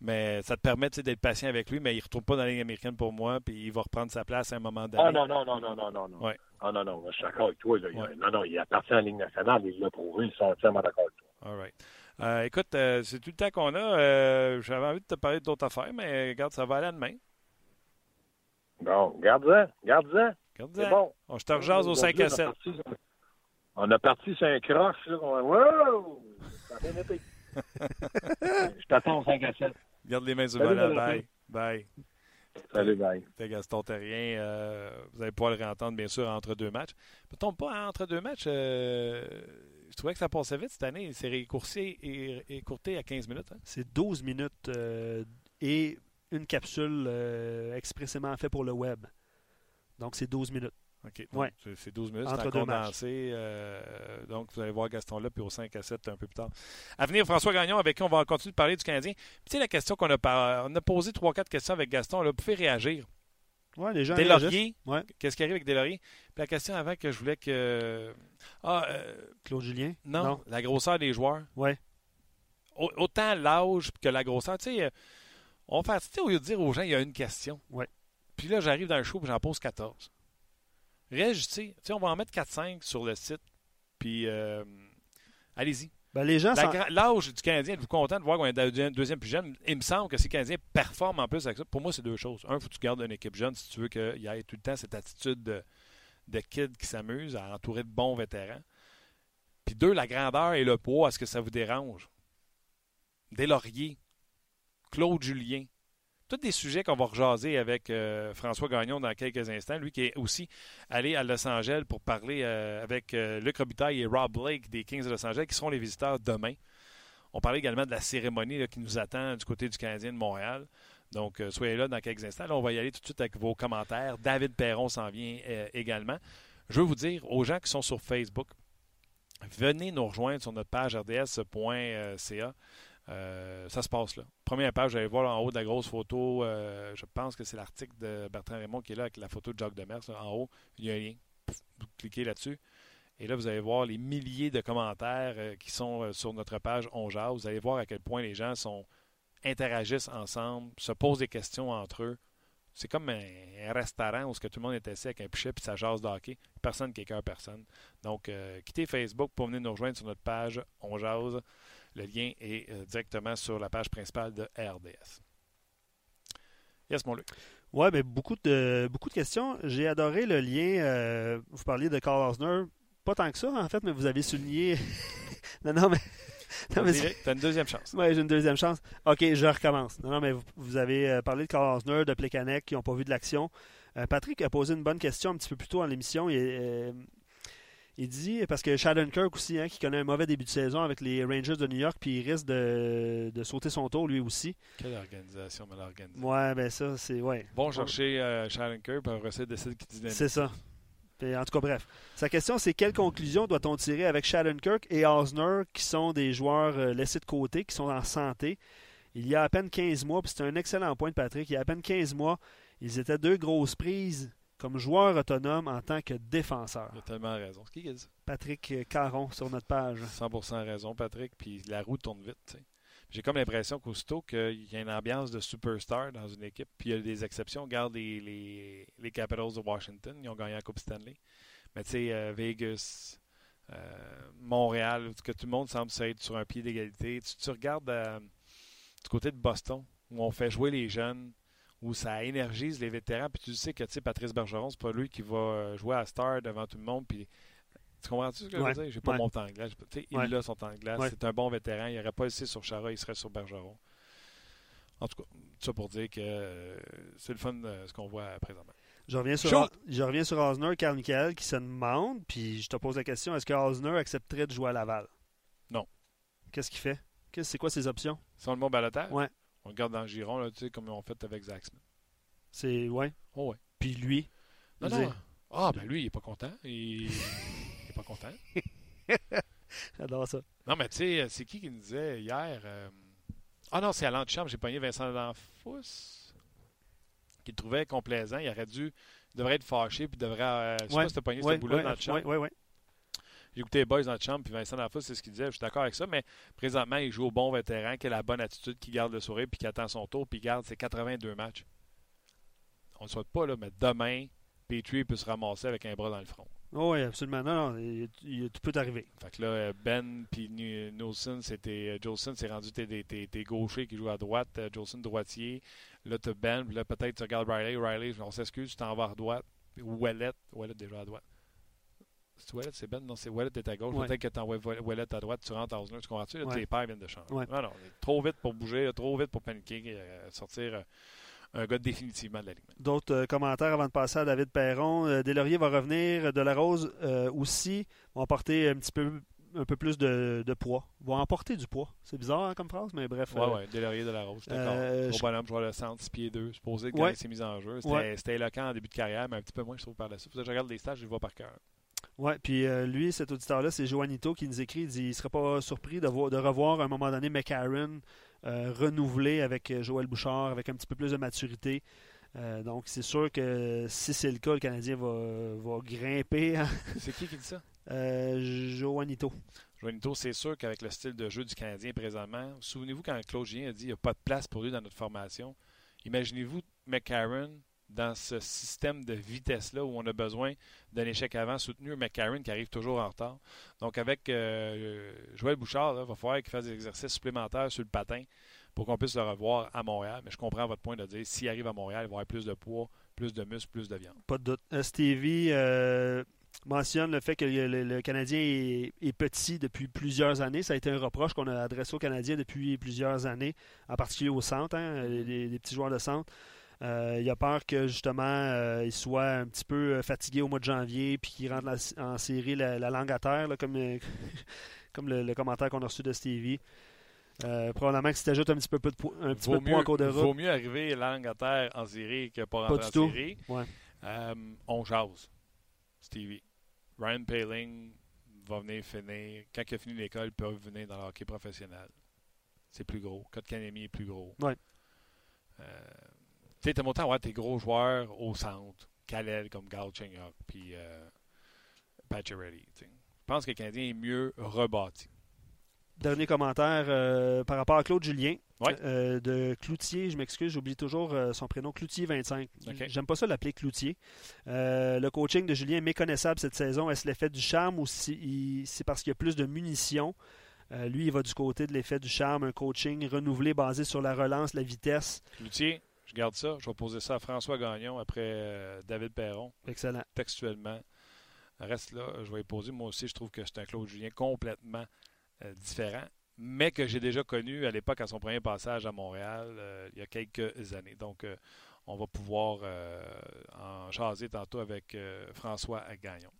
[SPEAKER 1] Mais ça te permet d'être patient avec lui, mais il ne retrouve pas dans la Ligue américaine pour moi, puis il va reprendre sa place à un moment donné.
[SPEAKER 3] Ah non, non, non, non, non, non. non. Ah non, non, je suis d'accord avec toi. Là. Non, non, il appartient à la Ligue nationale, il l'a prouvé, je suis entièrement d'accord avec toi.
[SPEAKER 1] All right. Euh, écoute, euh, c'est tout le temps qu'on a. Euh, j'avais envie de te parler d'autres affaires, mais regarde, ça va aller à demain.
[SPEAKER 3] Bon, garde-en, garde-en.
[SPEAKER 1] Garde c'est bon. On, je te rejase au 5 à 7.
[SPEAKER 3] On a parti sur un croche. Là. Wow! Ça a bien été. je t'attends au 5 à 7.
[SPEAKER 1] Garde les mains ouvertes. Bye. Bye.
[SPEAKER 3] Salut, bye.
[SPEAKER 1] Gaston Terrien. Euh, vous allez pouvoir le réentendre, bien sûr, entre deux matchs. Peut-on pas, entre deux matchs, euh, trouvais que ça passait vite cette année. C'est récourcé et écourté à 15 minutes. Hein?
[SPEAKER 2] C'est 12 minutes euh, et une capsule expressément faite pour le web. Donc, c'est 12 minutes.
[SPEAKER 1] OK. Ouais. C'est 12 minutes. Entre condensé. Euh, donc, vous allez voir Gaston là, puis au 5 à 7 un peu plus tard. À venir, François Gagnon, avec qui on va continuer de parler du Canadien. Puis, tu sais, la question qu'on a, par... on a posé 3-4 questions avec Gaston. Là, vous pouvez réagir.
[SPEAKER 2] Oui, les gens
[SPEAKER 1] Deslauriers, ouais. qu'est-ce qui arrive avec Deslauriers? Puis la question avant que je voulais que.
[SPEAKER 2] Ah, euh... Claude Julien?
[SPEAKER 1] Non, la grosseur des joueurs.
[SPEAKER 2] Oui.
[SPEAKER 1] Autant l'âge que la grosseur. Tu sais, euh, on va faire, tu sais, au lieu de dire aux gens, il y a une question.
[SPEAKER 2] Oui.
[SPEAKER 1] Puis là, j'arrive dans le show et j'en pose 14. Reste, tu sais, on va en mettre 4-5 sur le site. Puis, euh, allez-y.
[SPEAKER 2] Ben, les gens
[SPEAKER 1] L'âge du Canadien, êtes-vous content de voir qu'on est deuxième, deuxième plus jeune? Il me semble que si le Canadien performe en plus avec ça, pour moi, c'est deux choses. Un, il faut que tu gardes une équipe jeune si tu veux qu'il y ait tout le temps cette attitude de, de kid qui s'amuse à entourer de bons vétérans. Puis deux, la grandeur et le poids, est-ce que ça vous dérange? Des lauriers, Claude Julien, tous des sujets qu'on va rejaser avec euh, François Gagnon dans quelques instants. Lui qui est aussi allé à Los Angeles pour parler euh, avec euh, Luc Robitaille et Rob Blake des Kings de Los Angeles qui seront les visiteurs demain. On parlait également de la cérémonie qui nous attend du côté du Canadien de Montréal. Donc, soyez là dans quelques instants. Là, on va y aller tout de suite avec vos commentaires. David Perron s'en vient également. Je veux vous dire aux gens qui sont sur Facebook, venez nous rejoindre sur notre page rds.ca. Euh, ça se passe là. Première page, vous allez voir en haut de la grosse photo. Euh, je pense que c'est l'article de Bertrand Raymond qui est là avec la photo de Jacques Demers. en haut, il y a un lien. vous cliquez là-dessus. Et là, vous allez voir les milliers de commentaires euh, qui sont sur notre page On Vous allez voir à quel point les gens sont interagissent ensemble, se posent des questions entre eux. C'est comme un, restaurant où que tout le monde est assis avec un pichet puis ça jase de. Personne qui écœure personne. Donc, quittez Facebook pour venir nous rejoindre sur notre page On le lien est euh, directement sur la page principale de RDS. Yes, mon Luc.
[SPEAKER 2] Oui, mais beaucoup de, beaucoup de questions. J'ai adoré le lien. Euh, vous parliez de Carl Osner. Pas tant que ça, en fait, mais vous avez souligné. non, non, mais.
[SPEAKER 1] Tu as une deuxième chance.
[SPEAKER 2] Oui, j'ai une deuxième chance. OK, je recommence. Non, non, mais vous, avez euh, parlé de Carl Osner, de Plekanec qui n'ont pas vu de l'action. Patrick a posé une bonne question un petit peu plus tôt dans l'émission. Il dit, parce que Kirk aussi, hein, qui connaît un mauvais début de saison avec les Rangers de New York, puis il risque de, sauter son tour lui aussi.
[SPEAKER 1] Quelle organisation mal organisée.
[SPEAKER 2] Ouais, ben ça, c'est. Ouais.
[SPEAKER 1] Bon, chercher euh, Kirk, puis après ça, décide qui
[SPEAKER 2] C'est ça. en tout cas, bref. Sa question, c'est quelle conclusion doit-on tirer avec Kirk et Osner, qui sont des joueurs euh, laissés de côté, qui sont en santé? Il y a à peine 15 mois, puis c'est un excellent point de Patrick, il y a à peine 15 mois, ils étaient deux grosses prises comme joueur autonome en tant que défenseur.
[SPEAKER 1] Il a tellement raison. Qui a dit
[SPEAKER 2] Patrick Caron sur notre page.
[SPEAKER 1] 100% raison, Patrick. Puis la roue tourne vite. J'ai comme l'impression qu'aussitôt qu'il y a une ambiance de superstar dans une équipe, puis il y a des exceptions. Regarde les, les, Capitals de Washington, ils ont gagné la Coupe Stanley. Mais tu sais, euh, Vegas, euh, Montréal, que tout le monde semble être sur un pied d'égalité. Tu, regardes euh, du côté de Boston, où on fait jouer les jeunes, où ça énergise les vétérans. Puis tu sais que tu sais, Patrice Bergeron, c'est pas lui qui va euh, jouer à Star devant tout le monde. Puis tu comprends-tu ce que je veux dire? J'ai pas mon temps de glace. Il a son temps de glace. C'est un bon vétéran. Il n'aurait pas essayé sur Chara, il serait sur Bergeron. En tout cas, ça pour dire que euh, c'est le fun de ce qu'on voit présentement.
[SPEAKER 2] Je reviens sur, je reviens sur Osner, Carl Michael, qui se demande, puis je te pose la question, est-ce que Osner accepterait de jouer à Laval?
[SPEAKER 1] Non.
[SPEAKER 2] Qu'est-ce qu'il fait? C'est quoi ses options?
[SPEAKER 1] Sans le mot balotage?
[SPEAKER 2] Ouais.
[SPEAKER 1] On regarde dans le giron, là, tu sais, comme on fait avec Smith.
[SPEAKER 2] C'est, ouais.
[SPEAKER 1] Oh, ouais.
[SPEAKER 2] Puis lui?
[SPEAKER 1] Non, non. Ah, ben lui, il est pas content. Il, il est pas content.
[SPEAKER 2] J'adore ça.
[SPEAKER 1] Non, mais tu sais, c'est qui qui nous disait hier... Euh, ah non, c'est à l'antichambre, j'ai pogné Vincent Danfous, qui le trouvait complaisant. Il aurait dû, il devrait être fâché, puis devrait. Euh, je sais pas si tu as pogné ce bout-là dans le champ.
[SPEAKER 2] Oui, oui,
[SPEAKER 1] J'ai écouté les boys dans le champ, puis Vincent Danfous, c'est ce qu'il disait. Je suis d'accord avec ça, mais présentement, il joue au bon vétéran, qui a la bonne attitude, qui garde le sourire, puis qui attend son tour, puis garde ses 82 matchs. On ne souhaite pas, là, mais demain, Petrie peut se ramasser avec un bras dans le front.
[SPEAKER 2] Oh oui, absolument. Non, non, il, tout peut arriver.
[SPEAKER 1] Fait que là, Ben puis Nielsen, c'était. Euh, Jolson s'est rendu tes, tes, gauchers qui jouent à droite. Euh, Jolson droitier. Là, tu Ben. Puis là, peut-être tu regardes Riley. Riley, on s'excuse, tu t'en vas à droite. Wallet. Wallet déjà à droite. C'est Wallet, c'est Ben? Non, c'est Wallet est à gauche. Peut-être que tu envoies Wallet à droite, tu rentres en zone. Tu comprends-tu? Ouais. Tes pères viennent de changer. Non, non, trop vite pour bouger, trop vite pour paniquer, euh, sortir un gars définitivement de la Ligue.
[SPEAKER 2] D'autres euh, commentaires avant de passer à David Perron. Euh, Delaurier va revenir. De la Rose euh, aussi vont apporter un petit peu un peu plus de, poids. Vont emporter du poids. C'est bizarre hein, comme phrase, mais bref.
[SPEAKER 1] Oui, oui, Delaurier de la Rose, d'accord. Gros je... bonhomme, joueur de centre, 6 pieds 2. Supposé que ouais. ses mises en jeu. C'était éloquent en début de carrière, mais un petit peu moins, je trouve, par la suite. Je regarde les stages, je les vois par cœur.
[SPEAKER 2] Oui, puis lui, cet auditeur-là, c'est Joanito qui nous écrit. Il dit il ne serait pas surpris de, voir, de revoir à un moment donné McCarron euh, renouvelé avec euh, Joël Bouchard, avec un petit peu plus de maturité. Euh, donc, c'est sûr que si c'est le cas, le Canadien va, grimper. Hein.
[SPEAKER 1] c'est qui qui dit ça?
[SPEAKER 2] Joanito.
[SPEAKER 1] Joanito, c'est sûr qu'avec le style de jeu du Canadien présentement, souvenez-vous quand Claude Gien a dit qu'il n'y a pas de place pour lui dans notre formation. Imaginez-vous McCarron dans ce système de vitesse-là où on a besoin d'un échec avant soutenu, McCarron qui arrive toujours en retard. Donc, avec euh, Joël Bouchard, il va falloir qu'il fasse des exercices supplémentaires sur le patin pour qu'on puisse le revoir à Montréal. Mais je comprends votre point de dire s'il arrive à Montréal, il va avoir plus de poids, plus de muscles, plus de viande.
[SPEAKER 2] Pas de doute. Euh, Stevie euh, mentionne le fait que le, Canadien est, petit depuis plusieurs années. Ça a été un reproche qu'on a adressé aux Canadiens depuis plusieurs années, en particulier au centre, hein, les petits joueurs de centre. Euh, il a peur que justement euh, il soit un petit peu euh, fatigué au mois de janvier puis qu'il rentre en série la, langue à terre, comme, comme le, commentaire qu'on a reçu de Stevie. probablement que si tu ajoutes un petit peu, de un petit peu de poids en cours de route.
[SPEAKER 1] vaut mieux arriver langue à terre en série que pas rentrer en série. on jase, Stevie. Ryan Paling va venir finir. Quand il a fini l'école, il peut venir dans le hockey professionnel. C'est plus gros. Kotkaniemi est plus gros.
[SPEAKER 2] Ouais.
[SPEAKER 1] Tu sais, monté à avoir tes gros joueurs au centre. Kalel comme Galchenyuk, puis euh, Pacioretty. Je pense que le Canadien est mieux rebâti.
[SPEAKER 2] Dernier commentaire euh, par rapport à Claude Julien. Euh, de Cloutier, je m'excuse, j'oublie toujours euh, son prénom, Cloutier 25. J'aime pas ça l'appeler Cloutier. le coaching de Julien est méconnaissable cette saison. Est-ce l'effet du charme ou si c'est parce qu'il y a plus de munitions? lui, il va du côté de l'effet du charme, un coaching renouvelé basé sur la relance, la vitesse.
[SPEAKER 1] Cloutier, je garde ça. Je vais poser ça à François Gagnon après euh, David Perron.
[SPEAKER 2] Excellent.
[SPEAKER 1] Textuellement. Reste là, je vais y poser. Moi aussi, je trouve que c'est un Claude Julien complètement euh, différent, mais que j'ai déjà connu à l'époque à son premier passage à Montréal, euh, il y a quelques années. Donc, on va pouvoir en jaser tantôt avec François Gagnon.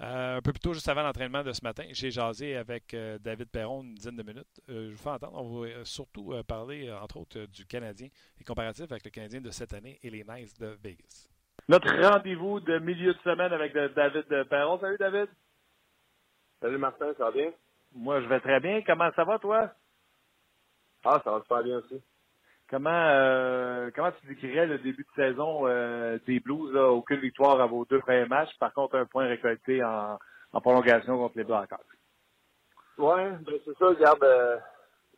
[SPEAKER 1] Euh, un peu plus tôt, juste avant l'entraînement de ce matin, j'ai jasé avec euh, David Perron une dizaine de minutes. Euh, je vous fais entendre. On va surtout parler, entre autres, du Canadien et comparatif avec le Canadien de cette année et les Nice de Vegas.
[SPEAKER 4] Notre rendez-vous de milieu de semaine avec David Perron. Salut, David.
[SPEAKER 5] Salut, Martin. Ça va bien?
[SPEAKER 4] Moi, je vais très bien. Comment ça va, toi?
[SPEAKER 5] Ah, ça va super bien aussi.
[SPEAKER 4] Comment euh, comment tu décrirais le début de saison euh, des Blues? Là? Aucune victoire à vos deux premiers matchs. Par contre, un point récolté en, en prolongation contre les Blackhawks.
[SPEAKER 5] Oui, ben c'est ça. Regarde, euh,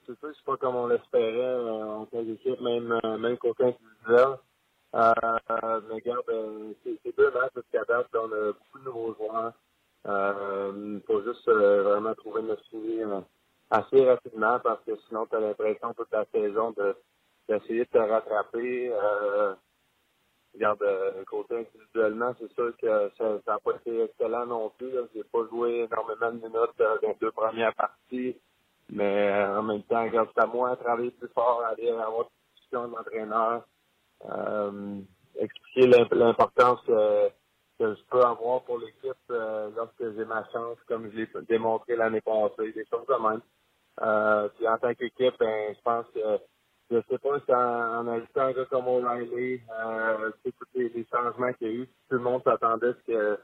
[SPEAKER 5] c'est ça, c'est pas comme on l'espérait euh, en tant qu'équipe, même euh, même qu'aucun individuel. Euh, mais regarde, c'est deux matchs jusqu'à date. On a beaucoup de nouveaux joueurs. Il faut juste vraiment trouver notre suivi assez rapidement parce que sinon, tu as l'impression toute la saison de d'essayer de te rattraper. Euh, regarde, euh, côté individuellement, c'est sûr que ça n'a pas été excellent non plus. J'ai pas joué énormément de minutes euh, dans les deux premières parties. Mais euh, en même temps, regarde, c'est à moi à travailler plus fort, aller avoir une discussion d'entraîneur. Euh, expliquer l'importance que, je peux avoir pour l'équipe lorsque j'ai ma chance, comme je l'ai démontré l'année passée, des choses comme même. Puis en tant qu'équipe, ben, je pense que je sais pas si en, ajoutant un gars comme O'Reilly, euh, tous les, changements qu'il y a eu, tout le monde s'attendait à ce que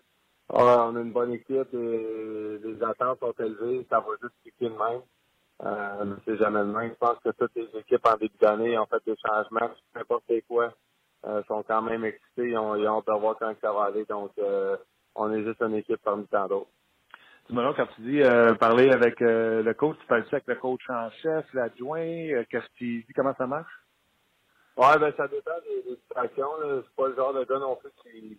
[SPEAKER 5] ah, on a une bonne équipe et les attentes sont élevées, ça va juste cliquer de même. Euh, c'est jamais le même. Je pense que toutes les équipes en début d'année ont fait des changements, n'importe quoi, euh, sont quand même excités, ils ont, ils voir quand ça va aller. Donc, euh, on est juste une équipe parmi tant d'autres.
[SPEAKER 4] Dis-moi quand tu dis euh, parler avec euh, le coach, tu parles avec le coach en chef, l'adjoint, euh, qu'est-ce qu'il dit, comment ça marche?
[SPEAKER 5] Ouais, ben ça dépend des, des situations. C'est pas le genre de gars non plus qui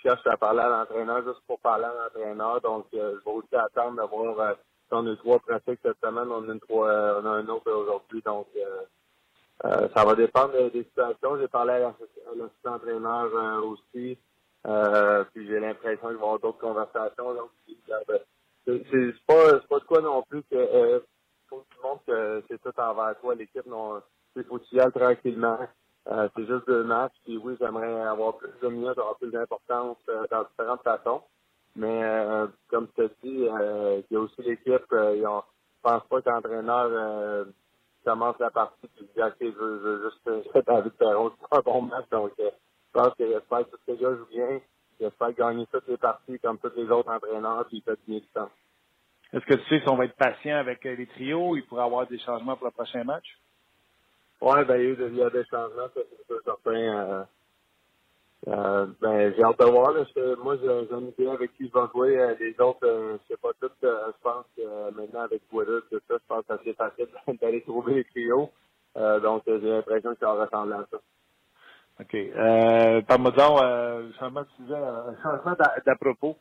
[SPEAKER 5] cherche à parler à l'entraîneur juste pour parler à l'entraîneur. Donc, je vais aussi attendre de voir si on a trois pratiques cette semaine, on a une trois, on a un autre aujourd'hui. Donc, ça va dépendre des, situations. J'ai parlé à l'assistant entraîneur aussi. puis j'ai l'impression qu'il va y avoir d'autres conversations. Donc, c'est pas c'est pas de quoi non plus que euh, faut que tu montres que c'est tout envers toi l'équipe non c'est faut tranquillement. Euh, c'est juste deux matchs puis oui j'aimerais avoir plus de minutes avoir plus d'importance euh, dans différentes façons. Mais euh, comme tu as dit euh, il y a aussi l'équipe euh, ils ont je pense pas que l'entraîneur euh, commence la partie puis dit ok je veux, je veux juste faire David Perron c'est un bon match donc je pense que j'espère que tous ces gars jouent bien J'espère gagner toutes les parties comme tous les autres entraîneurs, puis fait bien du temps.
[SPEAKER 4] Est-ce que tu sais si on va être patient avec euh, les trios? Il pourrait y avoir des changements pour le prochain match?
[SPEAKER 5] Oui, ben, il y a des changements, ça, c'est certain. Euh, euh, ben, j'ai hâte de voir. Là, moi, j'ai une idée avec qui je vais jouer. Euh, les autres, euh, je sais pas tout. Je pense que maintenant, avec Twitter, tout ça, je pense que c'est assez facile d'aller trouver les trios. donc, j'ai l'impression que ça ressemble à ça.
[SPEAKER 4] OK. Euh, Parle-moi euh, changement de sujet, un changement d'à propos.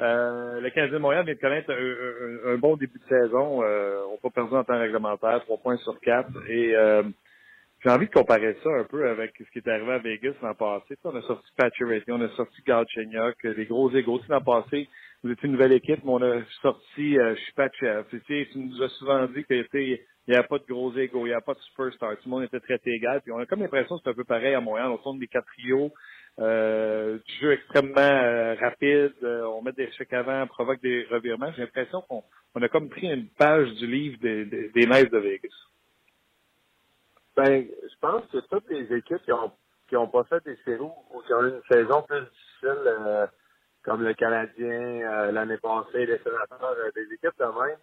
[SPEAKER 4] Euh, le Canadien de Montréal vient de connaître un, un, un bon début de saison. Euh, on n'a pas perdu en temps réglementaire, trois points sur quatre. Et euh, j'ai envie de comparer ça un peu avec ce qui est arrivé à Vegas l'an passé. On a sorti Pacioretty, on a sorti Galchenyuk, les gros égaux. L'an passé, vous étiez une nouvelle équipe, mais on a sorti euh, Shpachev. Tu nous as souvent dit qu'il était il n'y a pas de gros égaux, il n'y a pas de superstar. Tout le monde était traité égal. Puis on a comme l'impression que c'est un peu pareil à Montréal. On tourne des quatre trios, euh, du jeu extrêmement euh, rapide. Euh, on met des chèques avant, on provoque des revirements. J'ai l'impression qu'on on a comme pris une page du livre des, des, de Vegas.
[SPEAKER 5] Ben, je pense que toutes les équipes qui ont qui ont pas fait des séries ou qui ont eu une saison plus difficile, euh, comme le Canadien l'année passée, les sénateurs, des équipes de même,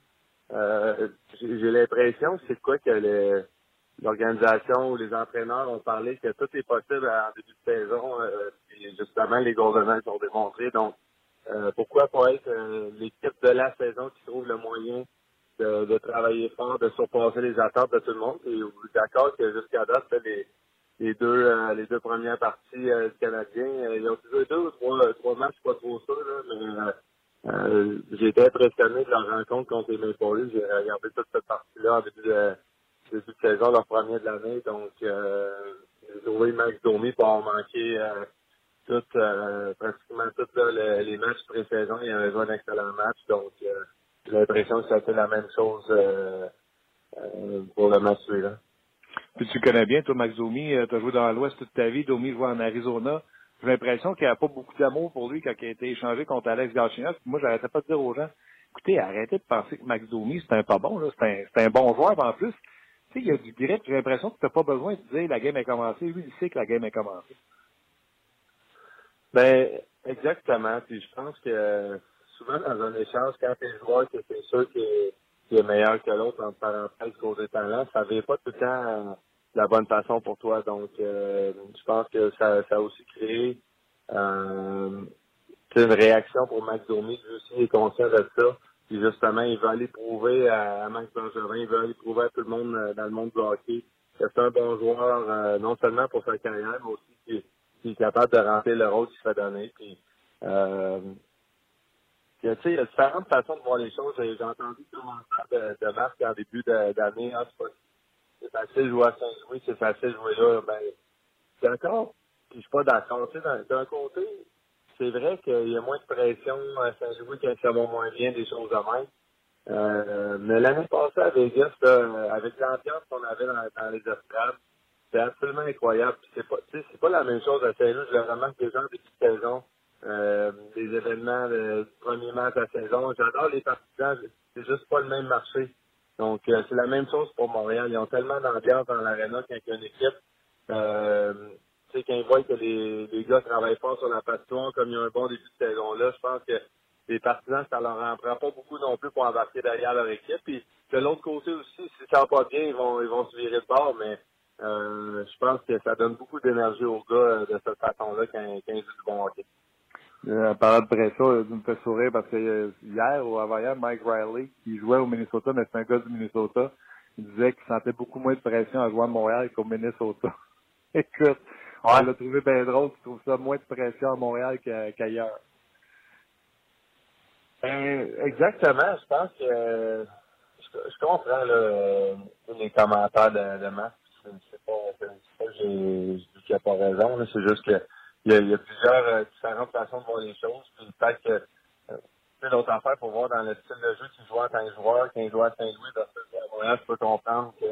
[SPEAKER 5] euh, j'ai l'impression c'est quoi que l'organisation ou les entraîneurs ont parlé que tout est possible en début de saison. Euh, et justement, les gouvernements ont démontré. Donc, euh, pourquoi pas être euh, l'équipe de la saison qui trouve le moyen de, de, travailler fort, de surpasser les attentes de tout le monde. Et vous d'accord que jusqu'à date, les, les deux les deux premières parties du Canadien, ils ont joué deux ou trois, trois matchs, pas trop ça, là, mais euh, j'ai été impressionné de leur rencontre contre les Maple Leafs. J'ai regardé toute cette partie-là en début de, début de saison, leur premier de l'année. Donc, euh, j'ai trouvé Max Domi pour avoir manqué euh, tout, euh, pratiquement tous les matchs pré-saison. Il avait joué un excellent match. Donc, j'ai l'impression que ça a la même chose pour le match suivant.
[SPEAKER 4] Puis tu connais bien, toi, Max Domi. Tu as joué dans l'Ouest toute ta vie. Domi joue en Arizona j'ai l'impression qu'il n'y a pas beaucoup d'amour pour lui quand il a été échangé contre Alex Galchenyuk. Moi, j'arrêtais pas de dire aux gens, écoutez, arrêtez de penser que Max Domi, c'est un pas bon, là. C'est un, un bon joueur, en plus. Tu sais, il y a du direct. J'ai l'impression que tu n'as pas besoin de dire la game est commencée. Lui, il sait que la game est commencée.
[SPEAKER 5] Ben, exactement. Puis je pense que souvent dans un échange, quand tu es joueur que c'est sûr qu'il est, meilleur que l'autre en parenthèse cause des talents, ça ne vient pas tout le temps la bonne façon pour toi. Donc, euh, je pense que ça, ça a aussi créé euh, une réaction pour Max Domi. Lui aussi est conscient de ça. Puis justement, il veut aller prouver à, Max Bergevin, il veut aller prouver à tout le monde euh, dans le monde du hockey que c'est un bon joueur, euh, non seulement pour sa carrière, mais aussi qu'il est capable de remplir le rôle qu'il se fait donner. Puis, euh, tu sais, il y a différentes façons de voir les choses. J'ai entendu commentaire de, de Marc en début d'année. Ah, c'est pas c'est facile de jouer à Saint-Louis, c'est facile de jouer là. Ben, d'accord. Puis je suis pas d'accord. D'un côté, c'est vrai qu'il y a moins de pression à Saint-Louis quand ça va moins bien, des choses de même. Euh, mais l'année passée à Vegas, avec l'ambiance qu'on avait dans, les estrades, c'est absolument incroyable. C'est pas, c'est pas la même chose à Saint-Louis. Je le remarque déjà en début saison. Euh, les événements, le premier match de la saison. J'adore les partisans. C'est juste pas le même marché. Donc, euh, c'est la même chose pour Montréal. Ils ont tellement d'ambiance dans l'aréna quand une équipe. Euh, tu sais, quand ils voient que les, les gars travaillent fort sur la patinoire, comme il y a un bon début de saison-là, je pense que les partisans, ça leur en prend pas beaucoup non plus pour embarquer derrière leur équipe. Puis de l'autre côté aussi, si ça va pas bien, ils vont ils vont se virer de bord, mais euh, je pense que ça donne beaucoup d'énergie aux gars euh, de cette façon-là quand, quand ils jouent du bon hockey.
[SPEAKER 4] Euh, en parlant de pression, il me fait sourire parce que euh, hier, au avant Mike Riley, qui jouait au Minnesota, mais c'est un gars du Minnesota, il disait qu'il sentait beaucoup moins de pression à jouer à Montréal qu'au Minnesota. Écoute, on l'a trouvé bien drôle, tu trouves ça moins de pression à Montréal qu'ailleurs.
[SPEAKER 5] Ben, exactement, je pense que je, je comprends là, les commentaires de, de Marc. C'est pas, pas j'ai qu'il n'y a pas raison, c'est juste que il y a, plusieurs euh, différentes façons de voir les choses. Puis peut-être que euh, c'est l'autre affaire pour voir dans le style de jeu qu'il joue en tant que joueur, qu'il joue à Saint-Louis versus à Montréal, je peux comprendre que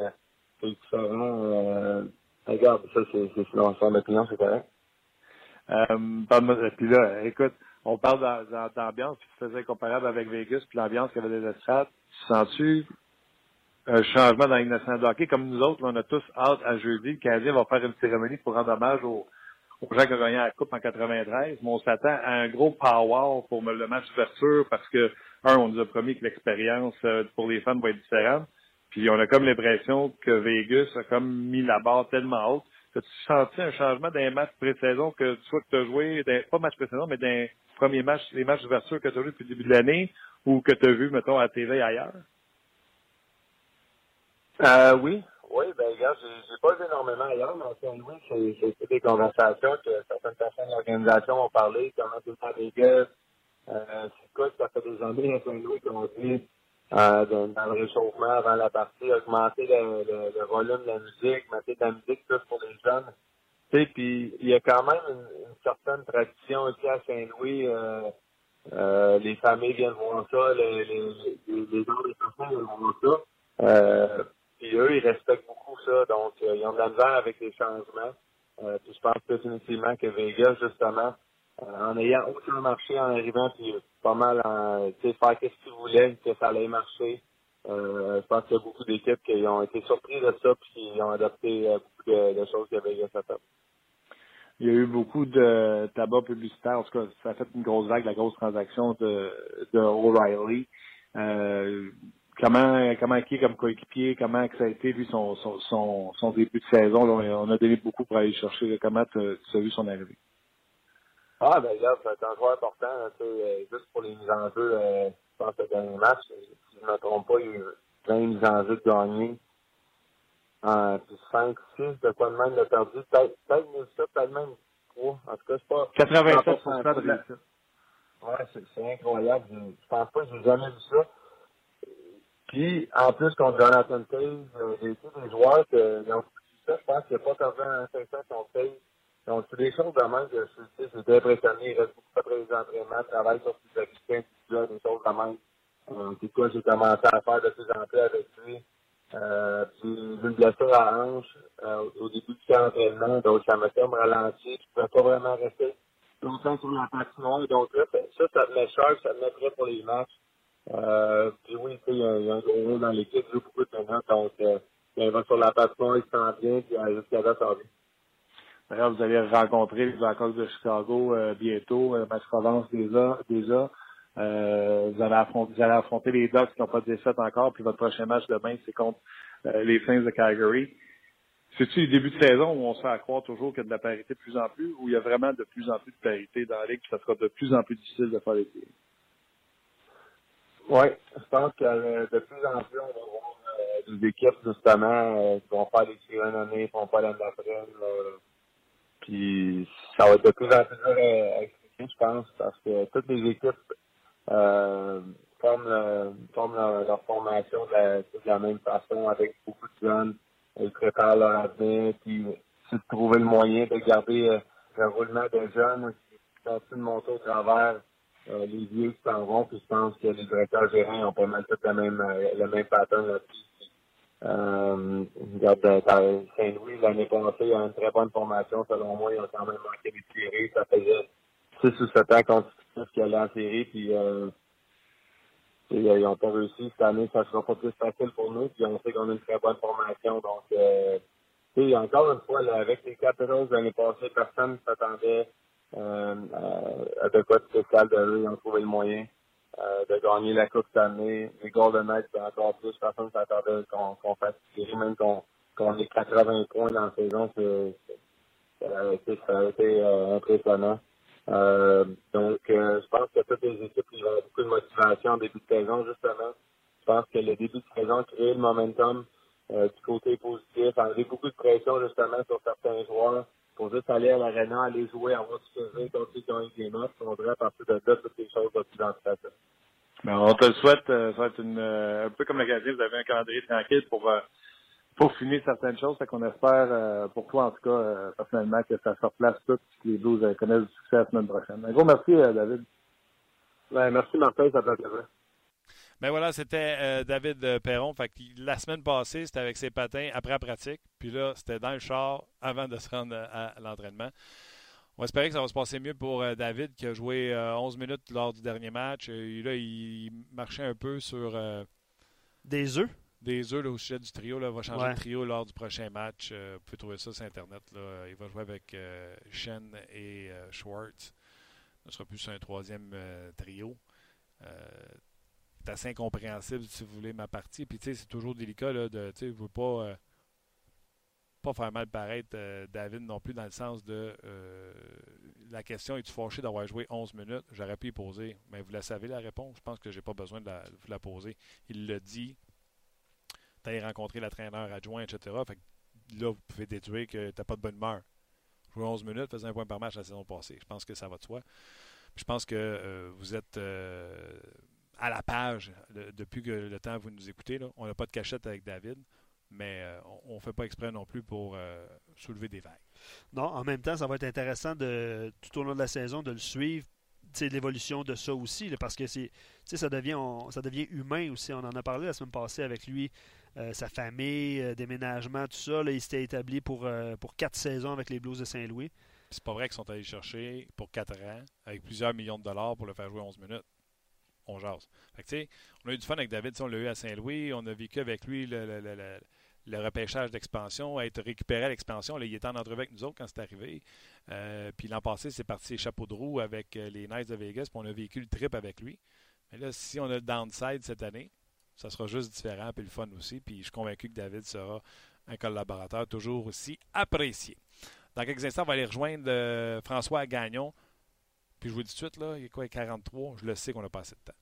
[SPEAKER 5] c'est différent. Euh, regarde, ça c'est c'est son opinion, c'est correct.
[SPEAKER 4] Euh, puis là, écoute, on parle d'ambiance, puis tu faisais comparable avec Vegas, puis l'ambiance qu'il y avait des estrades. Tu sens-tu un changement dans l'innocent de hockey? Comme nous autres, on a tous hâte à jeudi. Le Canadien va faire une cérémonie pour rendre hommage aux, qui ont gagné la Coupe en 93. Mais on s'attend à un gros power pour le match d'ouverture parce que, un, on nous a promis que l'expérience euh, pour les fans va être différente. Puis on a comme l'impression que Vegas a comme mis la barre tellement haute. As-tu senti un changement d'un match pré-saison que soit que tu as joué, pas match pré-saison, mais d'un premier match, les matchs d'ouverture que tu as joué depuis le début de l'année ou que tu as vu, mettons, à TV ailleurs?
[SPEAKER 5] Euh, oui. Oui, ben regarde, j'ai pas énormément ailleurs, mais à Saint-Louis, c'est des conversations que certaines personnes de l'organisation ont parlé, comment tout le temps Vegas. Euh, c'est quoi, ça fait des années à Saint-Louis qu'on dit euh, dans le réchauffement avant la partie, augmenter le, le, le, volume de la musique, mettre de la musique plus pour les jeunes. Tu sais, puis il y a quand même une, une certaine tradition ici à Saint-Louis. Euh, euh, les familles viennent voir ça, les, les, les, gens des personnes viennent voir ça. Euh, puis eux, ils respectent beaucoup ça, donc euh, ils ont de la avec les changements. Euh, puis je pense définitivement que Vegas, justement, euh, en ayant aucun marché en arrivant, puis pas mal en faire qu'est-ce qu'ils voulaient, que ça allait marcher. Euh, je pense qu'il y a beaucoup d'équipes qui ont été surprises de ça puis qui ont adopté beaucoup de, de choses qu'il y avait fait.
[SPEAKER 4] Il y a eu beaucoup de tabac publicitaire. En tout cas, ça a fait une grosse vague, la grosse transaction de, de O'Reilly. Euh, comment comment qui est comme coéquipier, comment ça a été vu son, son, son, son début de saison. on a donné beaucoup pour aller chercher. Comment tu as vu son arrivée?
[SPEAKER 5] Ah, ben regarde, c'est un joueur important, tu sais, euh, juste pour les mises en jeu, euh, je pense que le dernier match, si je ne me trompe pas, il y a eu plein de mises en jeu de gagner. Euh, puis 5, 6, de quoi de même de perdu. Peut-être peut ça, peut-être même 3. En tout cas, c'est pas...
[SPEAKER 4] 87 de réussite.
[SPEAKER 5] Ouais, c'est incroyable. Je, je pense pas que j'ai jamais vu ça. Puis, en plus, contre Jonathan Taze, euh, j'ai tous des joueurs qui ont ça. Je pense qu'il n'y a pas perdu un 500 contre Taze. Donc, c'est des choses de même que je suis impressionné. Il reste beaucoup après les entraînements, travaille sur ses activités individuelles, des choses de même. Euh, c'est quoi, j'ai commencé à faire de plus en plus avec lui. Euh, puis une blessure à la hanche euh, au début du camp d'entraînement, donc ça m'a fait me ralentir. Je ne pouvais pas vraiment rester longtemps sur la patinoire. Donc là, ça, ça te met cher, ça te met prêt pour les matchs. Euh, puis oui, il y, a, un gros dans l'équipe, il beaucoup de donc euh, il va sur la il se sent bien, puis euh, jusqu'à là, ça.
[SPEAKER 4] D'ailleurs, vous allez rencontrer les Blackhawks de Chicago euh, bientôt. Euh, match Provence déjà. déjà. Euh, vous, allez affronter, les Ducks qui n'ont pas de défaite encore. Puis votre prochain match demain, c'est contre les Flames de Calgary. C'est-tu le début de saison où on se fait croire toujours qu'il y a de la parité de plus en plus, ou il y a vraiment de plus en plus de parité dans la ligue, puis ça sera de plus en plus difficile de faire les séries?
[SPEAKER 5] Oui, je pense que euh, de plus en plus, on va voir euh, des équipes, justement, euh, qui vont faire les séries en année, qui vont pas l'année d'après. Puis ça va être de plus en plus dur à, je pense, parce que toutes les équipes euh, forment, le, forment leur, formation de la, même façon, avec beaucoup de jeunes. Ils préparent leur avenir, puis c'est de trouver le moyen de garder euh, le roulement des jeunes qui continuent de monter au travers euh, les vieux qui s'en vont, puis je pense que les directeurs gérants ont pas mal tout le même, euh, le même pattern là-dessus. Euh, regarde, euh, Saint-Louis, l'année passée, il y a une très bonne formation. Selon moi, ils ont quand même manqué des séries. Ça faisait 6 ou 7 ans consécutifs qu'ils allaient en série. Puis, euh, ils n'ont pas réussi. Cette année, ça sera pas plus facile pour nous. Puis, on sait qu'on a une très bonne formation. Donc, euh, encore une fois, là, avec les Capitals l'année passée, personne ne s'attendait euh, à de quoi de spécial de eux. Ils ont trouvé le moyen. Euh, de gagner la Coupe cette année. Les Golden Knights, encore plus, personne ne s'attendait qu'on qu fasse tirer, même qu'on qu ait 80 points dans la saison, ça a été, ça été euh, impressionnant. Euh, donc, euh, je pense que toutes les équipes ils ont beaucoup de motivation en début de saison, justement. Je pense que le début de saison crée le momentum euh, du côté positif, enlever beaucoup de pression, justement, sur certains joueurs pour juste aller à l'aréna, aller jouer, avoir du plaisir qui ont eu des notes. On devrait à partir de là, toutes les choses plus dans ce
[SPEAKER 4] ben, on te le souhaite. Euh, ça va être une, euh, un peu comme le gardien, vous avez un calendrier tranquille pour, euh, pour finir certaines choses. Fait qu'on espère, pour toi en tout cas, personnellement, que ça se replace tout que les Blues connaissent du succès la semaine prochaine. Un gros merci, David.
[SPEAKER 5] Ben, merci Martin, ça plaisir.
[SPEAKER 1] Ben voilà, c'était euh, David Perron. Fait que la semaine passée, c'était avec ses patins après la pratique. Puis là, c'était dans le char avant de se rendre à, à l'entraînement. On espérer que ça va se passer mieux pour euh, David qui a joué euh, 11 minutes lors du dernier match. Et là, il marchait un peu sur. Euh,
[SPEAKER 2] des œufs?
[SPEAKER 1] Des œufs au sujet du trio. Là. Va changer ouais. de trio lors du prochain match. vous pouvez trouver ça sur Internet. Là. Il va jouer avec Shen et Schwartz. Ce sera plus un troisième trio c'est assez incompréhensible si vous voulez ma partie. Puis tu sais, c'est toujours délicat là, de tu sais, veux pas euh, pas faire mal paraître euh, David non plus dans le sens de euh, la question est-tu fâché d'avoir joué 11 minutes? J'aurais pu y poser, mais vous la savez la réponse. Je pense que j'ai pas besoin de, la, la poser. Il le dit. Tu as rencontré l'entraîneur adjoint, etc. Fait que là, vous pouvez déduire que tu pas de bonne humeur. Jouer 11 minutes, faisait un point par match la saison passée. Je pense que ça va de soi. je pense que vous êtes à la page le, depuis que le temps vous nous écoutez. Là. On n'a pas de cachette avec David, mais euh, on ne fait pas exprès non plus pour euh, soulever des vagues.
[SPEAKER 2] Non, en même temps, ça va être intéressant de tout au long de la saison de le suivre, l'évolution de ça aussi, là, parce que c'est ça devient on, ça devient humain aussi. On en a parlé la semaine passée avec lui, euh, sa famille, euh, déménagement, tout ça. Là, il s'était établi pour, euh, pour quatre saisons avec les Blues de Saint-Louis.
[SPEAKER 1] C'est pas vrai qu'ils sont allés chercher pour quatre ans, avec plusieurs millions de dollars pour le faire jouer 11 minutes on jase. Fait que, on a eu du fun avec David, on l'a eu à Saint-Louis, on a vécu avec lui le, le, le, le repêchage d'expansion, être récupéré à l'expansion. Il était en entrevue avec nous autres quand c'est arrivé. Euh, puis l'an passé, c'est parti chapeau de roue avec euh, les Knights de Vegas, puis on a vécu le trip avec lui. Mais là, si on a le downside cette année, ça sera juste différent, puis le fun aussi. Puis je suis convaincu que David sera un collaborateur toujours aussi apprécié. Dans quelques instants, on va aller rejoindre euh, François Gagnon. Puis je vous dis tout de suite, là, il a quoi, 43, je le sais qu'on a passé de temps.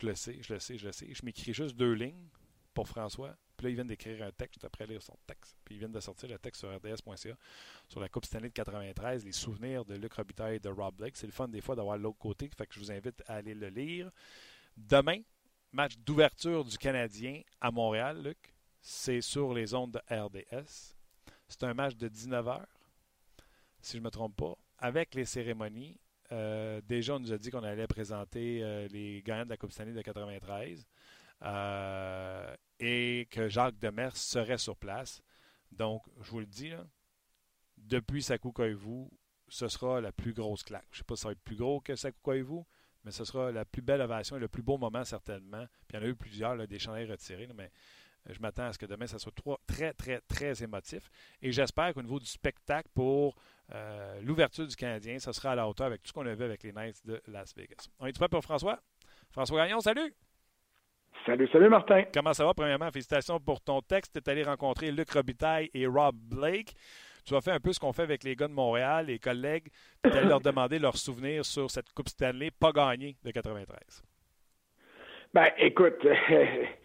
[SPEAKER 1] Je le sais, je le sais, je le sais. Je m'écris juste deux lignes pour François. Puis là, ils viennent d'écrire un texte après lire son texte. Puis ils viennent de sortir le texte sur rds.ca sur la Coupe Stanley de 93, les souvenirs de Luc Robitaille et de Rob Blake. C'est le fun des fois d'avoir l'autre côté, fait que je vous invite à aller le lire. Demain, match d'ouverture du Canadien à Montréal, Luc. C'est sur les ondes de RDS. C'est un match de 19h, si je ne me trompe pas, avec les cérémonies. Euh, déjà, on nous a dit qu'on allait présenter euh, les gagnants de la Coupe Stanley de 93. Euh, et que Jacques Demers serait sur place. Donc, je vous le dis, depuis vous ce sera la plus grosse claque. Je ne sais pas si ça va être plus gros que vous mais ce sera la plus belle ovation et le plus beau moment certainement. Puis il y en a eu plusieurs, des chandails retirés, là, mais je m'attends à ce que demain, ça soit très, très, très émotif. Et j'espère qu'au niveau du spectacle pour euh, l'ouverture du Canadien, ça sera à la hauteur avec tout ce qu'on a vu avec les Knights de Las Vegas. On est prêt pour François? François Gagnon, salut!
[SPEAKER 6] Salut, salut Martin.
[SPEAKER 1] Comment ça va? Premièrement, félicitations pour ton texte. Tu es allé rencontrer Luc Robitaille et Rob Blake. Tu as fait un peu ce qu'on fait avec les gars de Montréal, les collègues. Tu allé leur demander leurs souvenirs sur cette Coupe Stanley pas gagnée de 93.
[SPEAKER 6] Ben, écoute,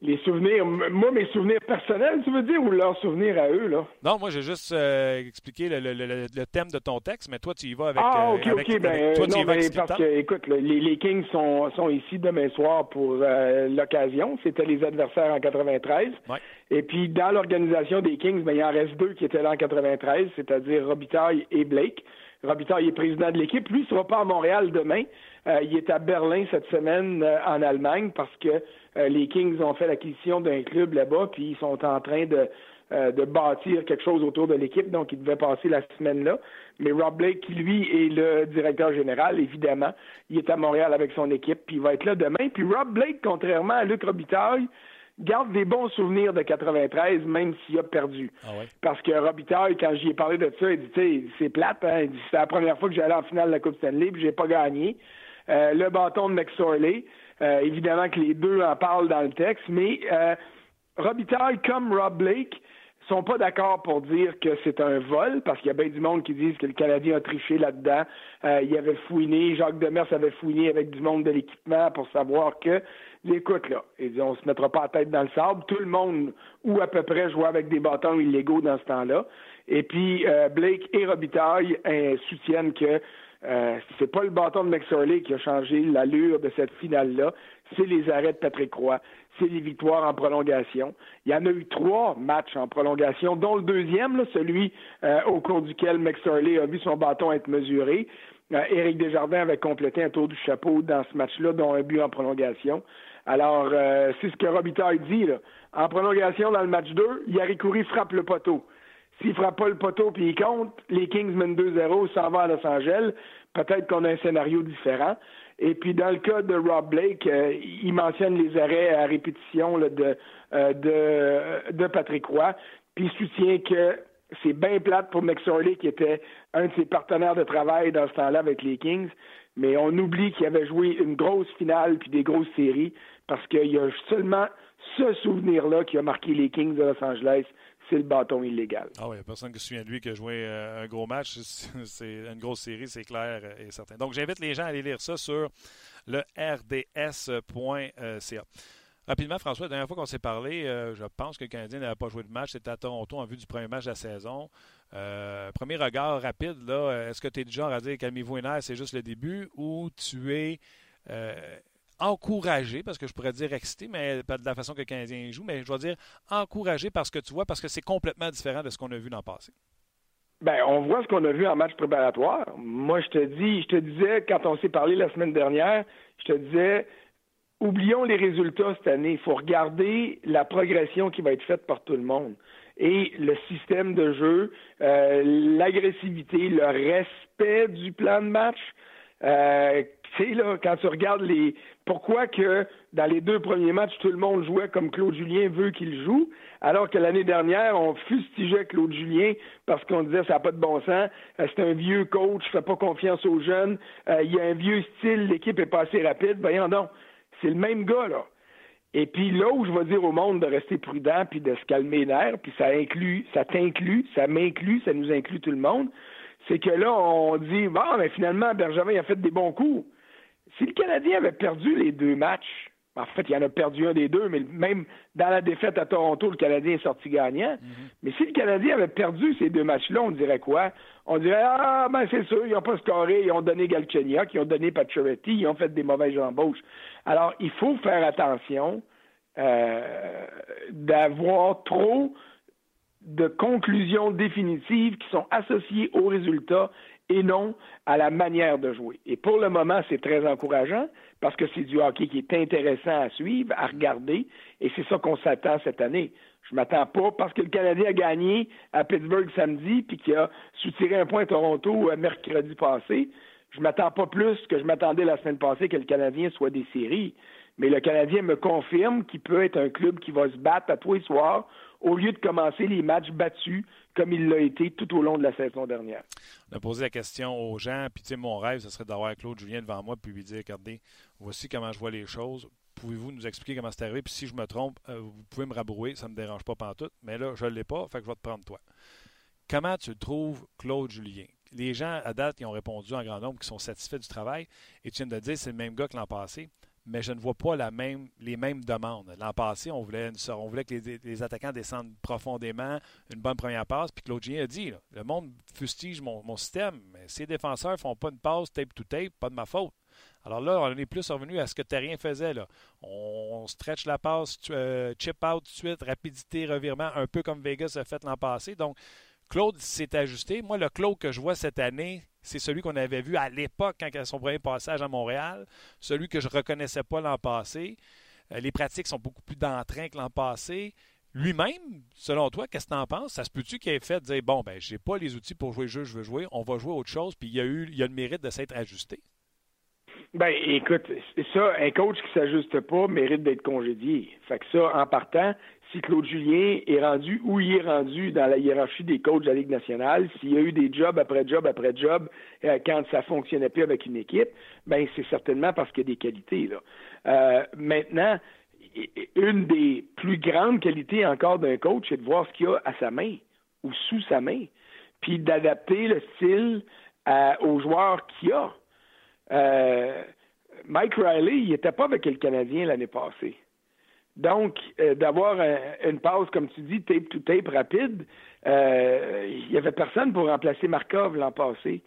[SPEAKER 6] les souvenirs, moi, mes souvenirs personnels, tu veux dire, ou leurs souvenirs à eux, là?
[SPEAKER 1] Non, moi, j'ai juste euh, expliqué le, le, le, le, thème de ton texte, mais toi, tu y vas avec.
[SPEAKER 6] Ah, OK, euh, avec, OK. Ben, toi, non, ben, parce que, écoute, les, les, Kings sont, sont ici demain soir pour euh, l'occasion. C'était les adversaires en 93.
[SPEAKER 1] Ouais.
[SPEAKER 6] Et puis, dans l'organisation des Kings, ben, il en reste deux qui étaient là en 93, c'est-à-dire Robitaille et Blake. Robitaille est président de l'équipe. Lui, il ne sera pas à Montréal demain. Il est à Berlin cette semaine en Allemagne parce que les Kings ont fait l'acquisition d'un club là-bas, puis ils sont en train de, de bâtir quelque chose autour de l'équipe, donc il devait passer la semaine là. Mais Rob Blake, qui lui est le directeur général, évidemment, il est à Montréal avec son équipe, puis il va être là demain. Puis Rob Blake, contrairement à Luc Robitaille, garde des bons souvenirs de 93, même s'il a perdu.
[SPEAKER 1] Ah
[SPEAKER 6] Parce que Robitaille, quand j'y ai parlé de ça, il dit, tu sais, c'est plate, hein? il dit, c'est la première fois que j'allais en finale de la Coupe Stanley, puis j'ai pas gagné. Euh, le bâton de McSorley, euh, évidemment que les deux en parlent dans le texte, mais euh, Robitaille, comme Rob Blake, sont pas d'accord pour dire que c'est un vol, parce qu'il y a bien du monde qui disent que le Canadien a triché là-dedans. Euh, il avait fouiné, Jacques Demers avait fouiné avec du monde de l'équipement pour savoir que écoute, là, et on se mettra pas la tête dans le sable. Tout le monde, ou à peu près, jouait avec des bâtons illégaux dans ce temps-là. Et puis, euh, Blake et Robitaille euh, soutiennent que euh, c'est pas le bâton de McSorley qui a changé l'allure de cette finale-là, c'est les arrêts de Patrick Roy, c'est les victoires en prolongation. Il y en a eu trois matchs en prolongation, dont le deuxième, celui euh, au cours duquel McSorley a vu son bâton être mesuré. Éric Desjardins avait complété un tour du chapeau dans ce match-là, dont un but en prolongation. Alors, euh, c'est ce que Robitaille dit. Là. En prolongation dans le match 2, Yari Coury frappe le poteau. S'il frappe pas le poteau puis il compte, les Kings mènent 2-0, s'en va à Los Angeles. Peut-être qu'on a un scénario différent. Et puis dans le cas de Rob Blake, euh, il mentionne les arrêts à répétition de, euh, de, de Patrick Roy. Puis il soutient que c'est bien plate pour McSorley, qui était un de ses partenaires de travail dans ce temps-là avec les Kings. Mais on oublie qu'il avait joué une grosse finale puis des grosses séries parce qu'il y a seulement ce souvenir-là qui a marqué les Kings de Los Angeles, c'est le bâton illégal.
[SPEAKER 1] Ah oui, il n'y a personne qui se souvient de lui qui a joué euh, un gros match. C'est une grosse série, c'est clair et certain. Donc, j'invite les gens à aller lire ça sur le rds.ca. Rapidement, François, la dernière fois qu'on s'est parlé, euh, je pense que le Canadien n'avait pas joué de match. C'était à Toronto en vue du premier match de la saison. Euh, premier regard rapide, là, est-ce que tu es du genre à dire calmez-vous et c'est juste le début ou tu es encouragé, parce que je pourrais dire excité, mais pas de la façon que le Canadien joue, mais je dois dire encouragé parce que tu vois, parce que c'est complètement différent de ce qu'on a vu dans le passé.
[SPEAKER 6] Ben, on voit ce qu'on a vu en match préparatoire. Moi, je te dis, je te disais, quand on s'est parlé la semaine dernière, je te disais, oublions les résultats cette année. Il faut regarder la progression qui va être faite par tout le monde. Et le système de jeu, euh, l'agressivité, le respect du plan de match. Euh, sais, là, quand tu regardes les. Pourquoi que dans les deux premiers matchs, tout le monde jouait comme Claude Julien veut qu'il joue, alors que l'année dernière, on fustigeait Claude Julien parce qu'on disait ça n'a pas de bon sens, euh, c'est un vieux coach, fait pas confiance aux jeunes, euh, il y a un vieux style, l'équipe est pas assez rapide. Voyons non. C'est le même gars, là. Et puis là où je vais dire au monde de rester prudent puis de se calmer l'air, puis ça inclut, ça t'inclut, ça m'inclut, ça nous inclut tout le monde, c'est que là, on dit, bon, mais finalement, Bergevin a fait des bons coups. Si le Canadien avait perdu les deux matchs, en fait, il en a perdu un des deux, mais même dans la défaite à Toronto, le Canadien est sorti gagnant. Mhm. Mais si le Canadien avait perdu ces deux matchs-là, on dirait quoi? On dirait, ah, ben c'est sûr, ils n'ont pas scoré, ils ont donné Galchenyuk, ils ont donné Pacioretty, ils ont fait des mauvaises embauches. Alors, il faut faire attention euh, d'avoir trop de conclusions définitives qui sont associées aux résultats et non à la manière de jouer. Et pour le moment, c'est très encourageant parce que c'est du hockey qui est intéressant à suivre, à regarder, et c'est ça qu'on s'attend cette année. Je m'attends pas parce que le Canadien a gagné à Pittsburgh samedi puis qu'il a soutiré un point à Toronto euh, mercredi passé. Je m'attends pas plus que je m'attendais la semaine passée que le Canadien soit des séries. Mais le Canadien me confirme qu'il peut être un club qui va se battre à tous les soirs au lieu de commencer les matchs battus comme il l'a été tout au long de la saison dernière.
[SPEAKER 1] On a posé la question aux gens, puis tu sais, mon rêve, ce serait d'avoir Claude Julien devant moi, puis lui dire, regardez, voici comment je vois les choses. Pouvez-vous nous expliquer comment c'est arrivé? Puis si je me trompe, euh, vous pouvez me rabrouer, ça ne me dérange pas tout. Mais là, je ne l'ai pas, fait que je vais te prendre toi. Comment tu trouves Claude Julien? Les gens, à date, qui ont répondu en grand nombre, qui sont satisfaits du travail. Et tu viens de dire, c'est le même gars que l'an passé mais je ne vois pas la même, les mêmes demandes. L'an passé, on voulait, on voulait que les, attaquants descendent profondément, une bonne première passe, puis Claude Gien a dit le monde fustige mon, système, mais les défenseurs ne font pas une passe tape to tape, pas de ma faute. Alors là, on est plus revenu à ce que rien faisait. Là. On, stretch la passe, euh, chip out tout de suite, rapidité, revirement, un peu comme Vegas a fait l'an passé. Donc, Claude s'est ajusté. Moi, le Claude que je vois cette année, c'est celui qu'on avait vu à l'époque quand il a son premier passage à Montréal, celui que je ne reconnaissais pas l'an passé. Euh, les pratiques sont beaucoup plus d'entrain que l'an passé. Lui-même, selon toi, qu'est-ce que tu en penses? Ça se peut-tu qu'il ait fait dire bon, ben, j'ai pas les outils pour jouer le jeu je veux jouer, on va jouer autre chose, puis il y a eu il y a le mérite de s'être ajusté?
[SPEAKER 6] Ben, écoute, ça, un coach qui s'ajuste pas mérite d'être congédié. Fait que ça, en partant, si Claude Julien est rendu où il est rendu dans la hiérarchie des coachs de la Ligue nationale, s'il y a eu des jobs après job après job euh, quand ça fonctionnait plus avec une équipe, ben c'est certainement parce qu'il y a des qualités. Là. Euh, maintenant, une des plus grandes qualités encore d'un coach, c'est de voir ce qu'il a à sa main ou sous sa main, puis d'adapter le style euh, aux joueurs qu'il a. Euh, Mike Riley, il n'était pas avec le Canadien l'année passée. Donc, euh, d'avoir une pause, comme tu dis, tape to tape rapide, euh, il n'y avait personne pour remplacer Markov l'an passé.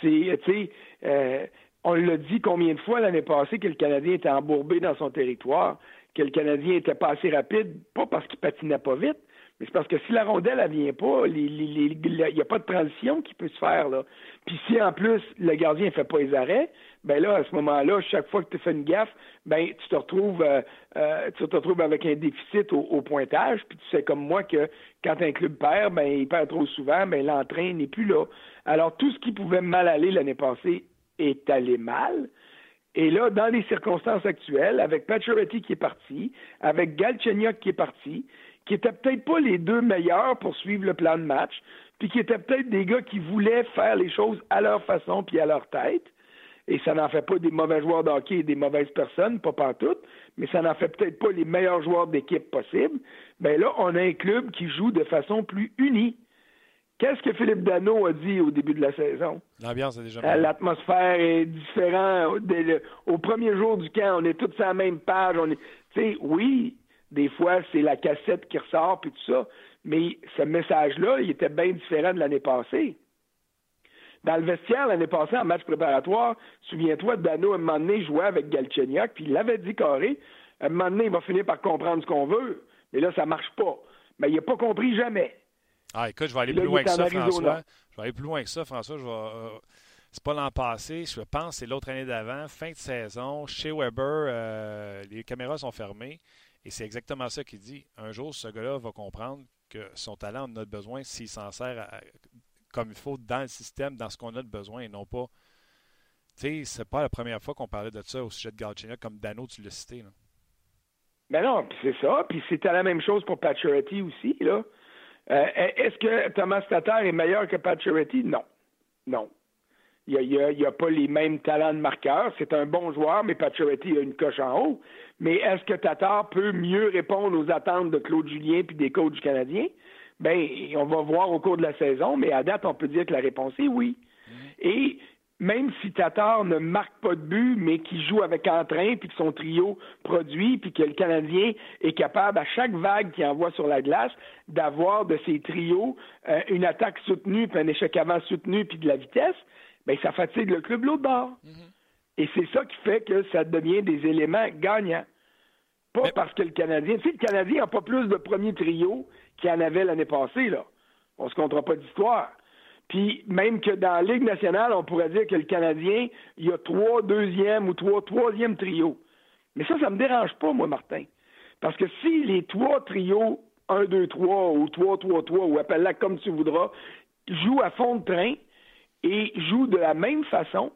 [SPEAKER 6] Puis c'est, tu sais, on l'a dit combien de fois l'année passée que le Canadien était embourbé dans son territoire, que le Canadien était pas assez rapide, pas parce qu'il patinait pas vite, mais c'est parce que si la rondelle, elle vient pas, il n'y a pas de transition qui peut se faire. Là. Puis si en plus le gardien ne fait pas les arrêts, ben là, à ce moment-là, chaque fois que tu fais une gaffe, ben tu te retrouves euh, euh, tu te retrouves avec un déficit au, pointage. Puis tu sais comme moi que quand un club perd, ben il perd trop souvent, ben l'entrain n'est plus là. Alors tout ce qui pouvait mal aller l'année passée est allé mal. Et là, dans les circonstances actuelles, avec Pacioretty qui est parti, avec Galchenyuk qui est parti, qui étaient peut-être pas les deux meilleurs pour suivre le plan de match, puis qui étaient peut-être des gars qui voulaient faire les choses à leur façon puis à leur tête. Et ça n'en fait pas des mauvais joueurs de hockey et des mauvaises personnes, pas toutes, mais ça n'en fait peut-être pas les meilleurs joueurs d'équipe possibles. Ben là, on a un club qui joue de façon plus unie. Qu'est-ce que Philippe Dano a dit au début de la saison?
[SPEAKER 1] L'ambiance est déjà
[SPEAKER 6] euh, L'atmosphère est différente. Au premier jour du camp, on est tous sur la même page. On est, tu sais, oui, des fois, c'est la cassette qui ressort, puis tout ça. Mais ce message-là, il était bien différent de l'année passée. Dans le vestiaire, l'année passée, en match préparatoire, souviens-toi, Dano, à un moment donné, jouait avec Galchenyuk, puis il l'avait dit carré, à un moment donné, il va finir par comprendre ce qu'on veut. Mais là, ça marche pas. Mais il n'a pas compris jamais.
[SPEAKER 1] Ah, écoute, je vais aller plus loin que ça, François. Je vais aller plus loin que ça, François. Je vais, euh, c'est pas l'an passé, je pense c'est l'autre année d'avant, fin de saison, chez Weber, euh, les caméras sont fermées. Et c'est exactement ça qu'il dit. Un jour, ce gars-là va comprendre que son talent, on a besoin s'il s'en sert comme il faut dans le système, dans ce qu'on a de besoin, et non pas. Tu sais, c'est pas la première fois qu'on parlait de ça au sujet de Galchina, comme Dano, tu l'as cité. Là.
[SPEAKER 6] Ben non, c'est ça. Puis c'était la même chose pour Pacioretty aussi. Là. Euh, est-ce que Thomas Tatar est meilleur que Pacioretty? Non. Non. Il n'y a, pas les mêmes talents de marqueur. C'est un bon joueur, mais Pacioretty a une coche en haut. Mais est-ce que Tatar peut mieux répondre aux attentes de Claude Julien puis des coachs canadiens? Ben, on va voir au cours de la saison, mais à date, on peut dire que la réponse est oui. Et même si Tatar ne marque pas de but, mais qui joue avec entrain, puis que son trio produit, puis que le Canadien est capable, à chaque vague qu'il envoie sur la glace, d'avoir de ses trios euh, une attaque soutenue, puis un échec avant soutenu, puis de la vitesse, ben, ça fatigue le club l'autre bord. Mm-hmm. Et c'est ça qui fait que ça devient des éléments gagnants. Pas parce que le Canadien. Tu sais, le Canadien n'a pas plus de premier trio qu'il en avait l'année passée, là. On se comptera pas d'histoire. Puis même que dans la Ligue nationale, on pourrait dire que le Canadien, il y a trois deuxièmes ou trois troisièmes trios. Mais ça, ça me dérange pas, moi, Martin. Parce que si les trois trios, 1, 2, 3 ou 3, 3, 3, ou appelle-la comme tu voudras, jouent à fond de train, et joue de la même façon.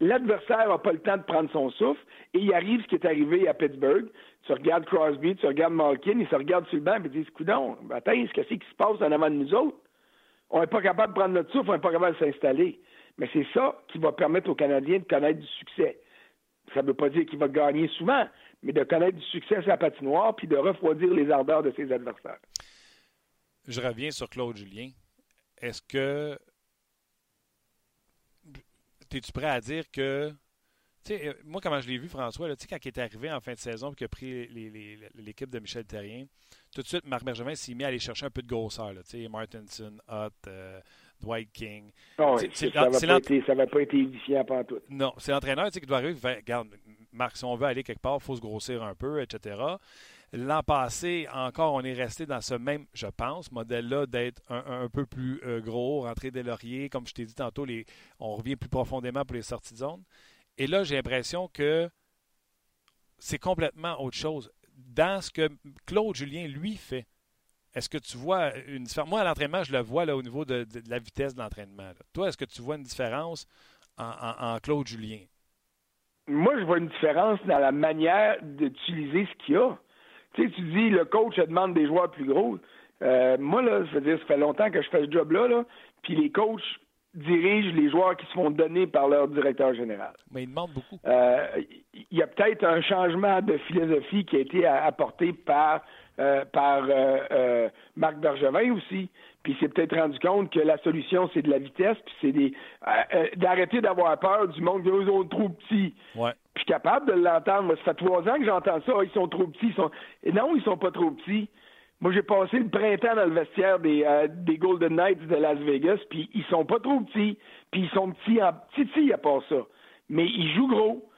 [SPEAKER 6] L'adversaire n'a pas le temps de prendre son souffle et il arrive ce qui est arrivé à Pittsburgh. Tu regardes Crosby, tu regardes Malkin, ils se regardent sur le banc et ils disent Coudon, attends, qu'est-ce qui se passe en avant de nous autres? On n'est pas capable de prendre notre souffle, on n'est pas capable de s'installer. Mais c'est ça qui va permettre aux Canadiens de connaître du succès. Ça ne veut pas dire qu'il va gagner souvent, mais de connaître du succès à sa patinoire puis de refroidir les ardeurs de ses adversaires.
[SPEAKER 1] Je reviens sur Claude Julien. Est-ce que es-tu prêt à dire que. Tu sais, euh, moi, comment je l'ai vu, François, là, quand il est arrivé en fin de saison et qu'il a pris l'équipe de Michel Terrien, tout de suite, Marc Bergevin s'est mis à aller chercher un peu de grosseur. Là, Martinson, Hutt, euh, Dwight King.
[SPEAKER 6] ça n'avait pas, pas, été édifiant pendant tout.
[SPEAKER 1] Non, c'est l'entraîneur qui doit arriver. regarde, Marc, si on veut aller quelque part, il faut se grossir un peu, etc. L'an passé, encore, on est resté dans ce même, je pense, modèle-là d'être un, peu plus euh, gros, rentrer des lauriers. Comme je t'ai dit tantôt, on revient plus profondément pour les sorties de zone. Et là, j'ai l'impression que c'est complètement autre chose. Dans ce que Claude Julien, lui, fait, est-ce que tu vois une différence? Moi, à l'entraînement, je le vois là, au niveau de, la vitesse de l'entraînement. Toi, est-ce que tu vois une différence en, Claude Julien?
[SPEAKER 6] Moi, je vois une différence dans la manière d'utiliser ce qu'il y a. Tu sais, tu dis, le coach demande des joueurs plus gros. Euh, moi, là, ça, dire, ça fait longtemps que je fais ce job-là, là, puis les coachs dirigent les joueurs qui se font donner par leur directeur général.
[SPEAKER 1] Mais ils demandent beaucoup.
[SPEAKER 6] Euh, il y a peut-être un changement de philosophie qui a été apporté par euh, par euh, euh, Marc Bergevin aussi. Puis il s'est peut-être rendu compte que la solution, c'est de la vitesse, puis c'est des d'arrêter d'avoir peur du monde qu'ils sont trop petits.
[SPEAKER 1] Ouais.
[SPEAKER 6] Puis je suis capable de l'entendre. Moi, ça fait trois ans que j'entends ça. Ah, ils sont trop petits. Ils sont... Non, ils sont pas trop petits. Moi, j'ai passé le printemps dans le vestiaire des, des Golden Knights de Las Vegas, puis ils sont pas trop petits. Puis ils sont petits en petit à part ça. Mais ils jouent gros.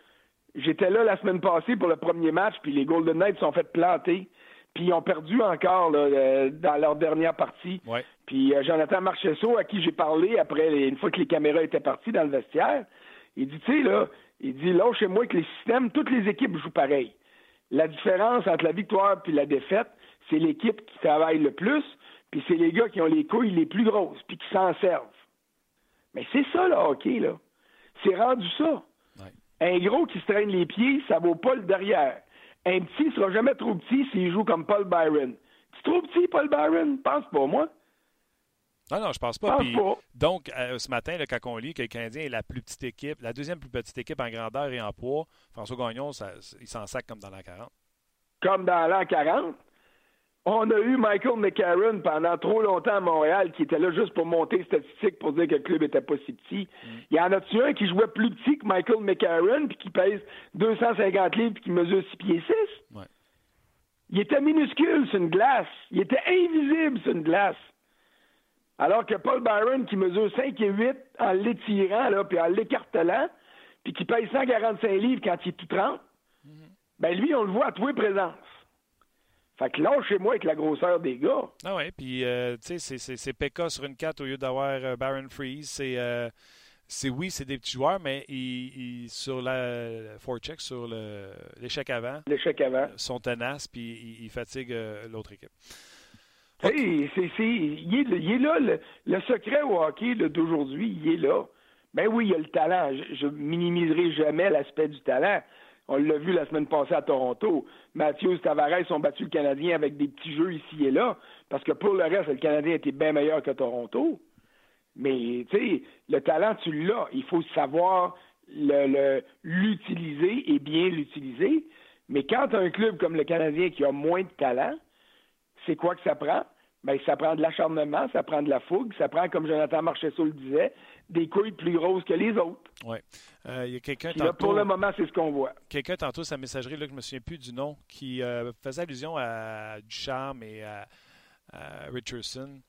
[SPEAKER 6] J'étais là la semaine passée pour le premier match, puis les Golden Knights sont fait planter. Puis ils ont perdu encore là, euh, dans leur dernière partie. Puis euh, Jonathan Marchesso, à qui j'ai parlé après, une fois que les caméras étaient parties dans le vestiaire, il dit, tu sais, là, il dit, là, chez moi, que les systèmes, toutes les équipes jouent pareil. La différence entre la victoire et la défaite, c'est l'équipe qui travaille le plus, puis c'est les gars qui ont les couilles les plus grosses, puis qui s'en servent. Mais c'est ça, le hockey, là. C'est rendu ça. Un gros qui se traîne les pieds, ça vaut pas le derrière. Un petit ne sera jamais trop petit s'il joue comme Paul Byron. C'est trop petit, Paul Byron? Pense pas, moi.
[SPEAKER 1] Non, non, je pense pas. Donc, euh, ce matin, quand on lit que le Canadien est la plus petite équipe, la deuxième plus petite équipe en grandeur et en poids, François Gagnon, il s'en sac comme dans la 40.
[SPEAKER 6] Comme dans l'an 40? On a eu Michael McCarron pendant trop longtemps à Montréal qui était là juste pour monter statistiques pour dire que le club était pas si petit. Il y en a-tu un qui jouait plus petit que Michael McCarron puis qui pèse 250 livres puis qui mesure 6 pieds 6?
[SPEAKER 1] Ouais.
[SPEAKER 6] Il était minuscule sur une glace. Il était invisible sur une glace. Alors que Paul Byron, qui mesure 5 et 8 en l'étirant, là, puis en l'écartelant, puis qui pèse 145 livres quand il est tout 30, mm-hmm. ben lui, on le voit à tous les présences. Fait que là, chez moi avec la grosseur des gars.
[SPEAKER 1] Ah ouais, puis euh, tu sais, c'est PK sur une 4 au lieu d'avoir euh, Baron Freeze. C'est euh, c'est oui, c'est des petits joueurs, mais ils, sur la forecheck, sur l'échec avant,
[SPEAKER 6] l'échec avant,
[SPEAKER 1] sont tenaces puis ils, fatiguent l'autre équipe.
[SPEAKER 6] Hey, c'est, il, est, il, est, là, le, secret au hockey d'aujourd'hui, il est là. Ben oui, il y a le talent. Je, je minimiserai jamais l'aspect du talent. On l'a vu la semaine passée à Toronto. Mathieu Tavares ont battu le Canadien avec des petits jeux ici et là, parce que pour le reste, le Canadien était bien meilleur que Toronto. Mais, tu sais, le talent, tu l'as. Il faut savoir l'utiliser et bien l'utiliser. Mais quand as un club comme le Canadien qui a moins de talent, c'est quoi que ça prend? Bien, ça prend de l'acharnement, ça prend de la fougue, ça prend, comme Jonathan Marchesso le disait, des couilles plus grosses que les autres.
[SPEAKER 1] Oui. Euh, il y a quelqu'un
[SPEAKER 6] Pour le moment, c'est ce qu'on voit.
[SPEAKER 1] Quelqu'un tantôt, sa messagerie, là, que je ne me souviens plus du nom, qui euh, faisait allusion à Ducharme et à, Richardson.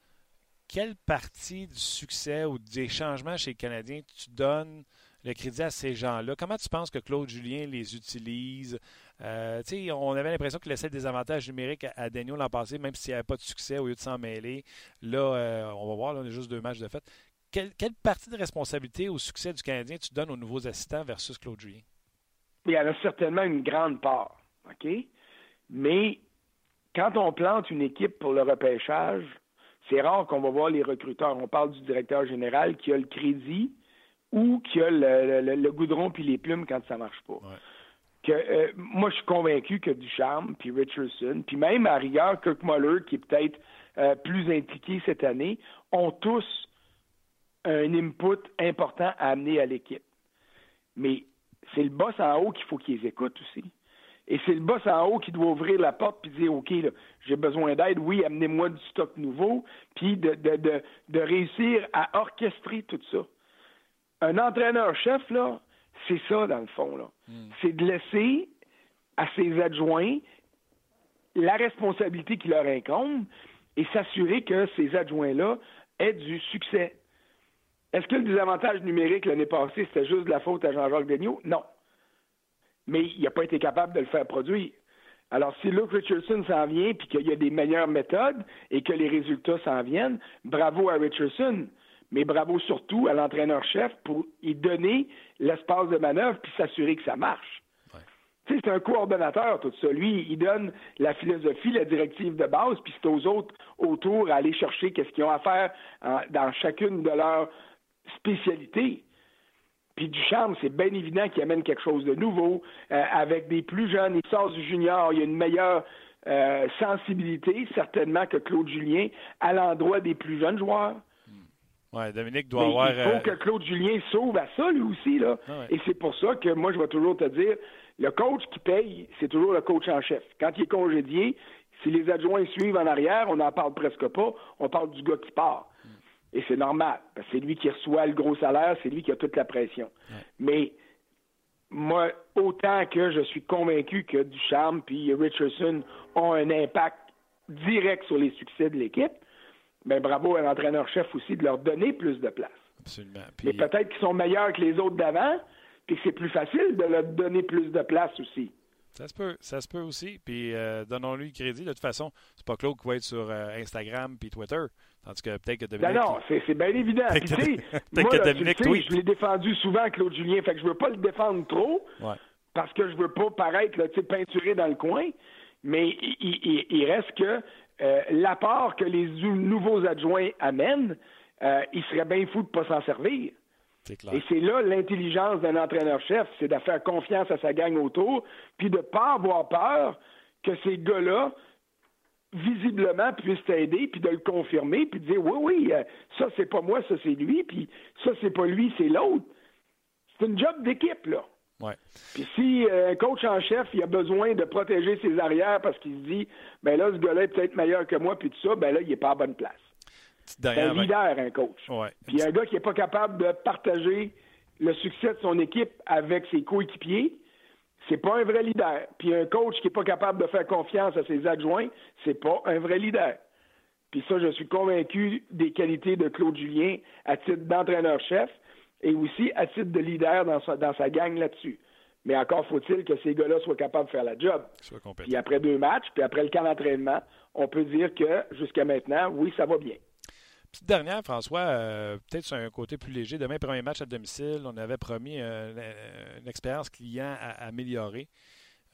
[SPEAKER 1] Quelle partie du succès ou des changements chez les Canadiens tu donnes le crédit à ces gens-là? Comment tu penses que Claude Julien les utilise? Euh, on avait l'impression qu'il laissait des avantages numériques à, Daniel l'an passé, même s'il n'y avait pas de succès au lieu de s'en mêler. Là, on va voir, là, on a juste deux matchs de fête quelle, partie de responsabilité au succès du Canadien tu donnes aux nouveaux assistants versus Claude Julien?
[SPEAKER 6] Il y en a certainement une grande part, OK? Mais quand on plante une équipe pour le repêchage, c'est rare qu'on va voir les recruteurs. On parle du directeur général qui a le crédit ou qui a le, goudron puis les plumes quand ça marche pas. Que, euh, moi, je suis convaincu que Ducharme, puis Richardson, puis même à rigueur, Kirk Muller, qui est peut-être euh, plus impliqué cette année, ont tous un input important à amener à l'équipe. Mais c'est le boss en haut qu'il faut qu'ils écoutent aussi. Et c'est le boss en haut qui doit ouvrir la porte et dire OK, j'ai besoin d'aide, oui, amenez-moi du stock nouveau, puis de, de, de, réussir à orchestrer tout ça. Un entraîneur-chef, là, c'est ça, dans le fond. là. Hmm. C'est de laisser à ses adjoints la responsabilité qui leur incombe et s'assurer que ces adjoints-là aient du succès. Est-ce que le désavantage numérique l'année passée, c'était juste de la faute à Jean-Jacques Daigneault? Non. mais il n'a pas été capable de le faire produire. Alors, si Luke Richardson s'en vient, puis qu'il y a des meilleures méthodes et que les résultats s'en viennent, bravo à Richardson, mais bravo surtout à l'entraîneur-chef pour y donner l'espace de manœuvre puis s'assurer que ça marche. Tu sais, c'est un coordonnateur, tout ça. Lui, il donne la philosophie, la directive de base, puis c'est aux autres autour à aller chercher qu'est-ce qu'ils ont à faire dans chacune de leurs spécialités. Puis Ducharme, c'est bien évident qu'il amène quelque chose de nouveau. Euh, avec des plus jeunes, il sort du junior, il y a une meilleure euh, sensibilité, certainement, que Claude Julien à l'endroit des plus jeunes joueurs.
[SPEAKER 1] Oui, Dominique doit avoir.
[SPEAKER 6] Il faut euh, que Claude Julien sauve à ça, lui aussi. Là. Ah Et c'est pour ça que moi, je vais toujours te dire le coach qui paye, c'est toujours le coach en chef. Quand il est congédié, si les adjoints suivent en arrière, on n'en parle presque pas. On parle du gars qui part. Et c'est normal, parce que c'est lui qui reçoit le gros salaire, c'est lui qui a toute la pression. Mais moi, autant que je suis convaincu que Ducharme puis Richardson ont un impact direct sur les succès de l'équipe, ben bravo à l'entraîneur-chef aussi de leur donner plus de place.
[SPEAKER 1] Absolument.
[SPEAKER 6] Mais peut-être qu'ils sont meilleurs que les autres d'avant, puis que c'est plus facile de leur donner plus de place aussi.
[SPEAKER 1] Ça se peut, ça se peut aussi. Puis euh, donnons-lui crédit. De toute façon, c'est pas Claude qui va être sur euh, Instagram puis Twitter. Tandis que peut-être que Dominique.
[SPEAKER 6] Ben non, c'est bien évident. Puis, tu sais, moi, que Dominique tu sais, je l'ai défendu souvent, Claude Julien. Fait que je veux pas le défendre trop. Parce que je veux pas paraître là, peinturé dans le coin. Mais il, il, reste que euh, l'apport que les nouveaux adjoints amènent, il serait bien fou de pas s'en servir. Et c'est là l'intelligence d'un entraîneur-chef, c'est de faire confiance à sa gang autour, puis de ne pas avoir peur que ces gars-là, visiblement, puissent t'aider, puis de le confirmer, puis de dire oui, oui, euh, ça c'est pas moi, ça c'est lui, puis ça c'est pas lui, c'est l'autre. C'est une job d'équipe, là.
[SPEAKER 1] Ouais.
[SPEAKER 6] Puis si euh, un coach en chef, il a besoin de protéger ses arrières parce qu'il se dit, ben là, ce gars-là est peut-être meilleur que moi, puis tout ça, ben là, il n'est pas à bonne place. C'est un leader, un coach. Puis un gars qui n'est pas capable de partager le succès de son équipe avec ses coéquipiers, c'est pas un vrai leader. Puis un coach qui n'est pas capable de faire confiance à ses adjoints, c'est pas un vrai leader. Puis ça, je suis convaincu des qualités de Claude Julien à titre d'entraîneur-chef et aussi à titre de leader dans sa, dans sa gang là-dessus. Mais encore faut-il que ces gars-là soient capables de faire la job. Puis après deux matchs, puis après le camp d'entraînement, on peut dire que jusqu'à maintenant, oui, ça va bien.
[SPEAKER 1] Petite dernière, François, euh, peut-être sur un côté plus léger. Demain, premier match à domicile, on avait promis euh, une expérience client à, améliorer.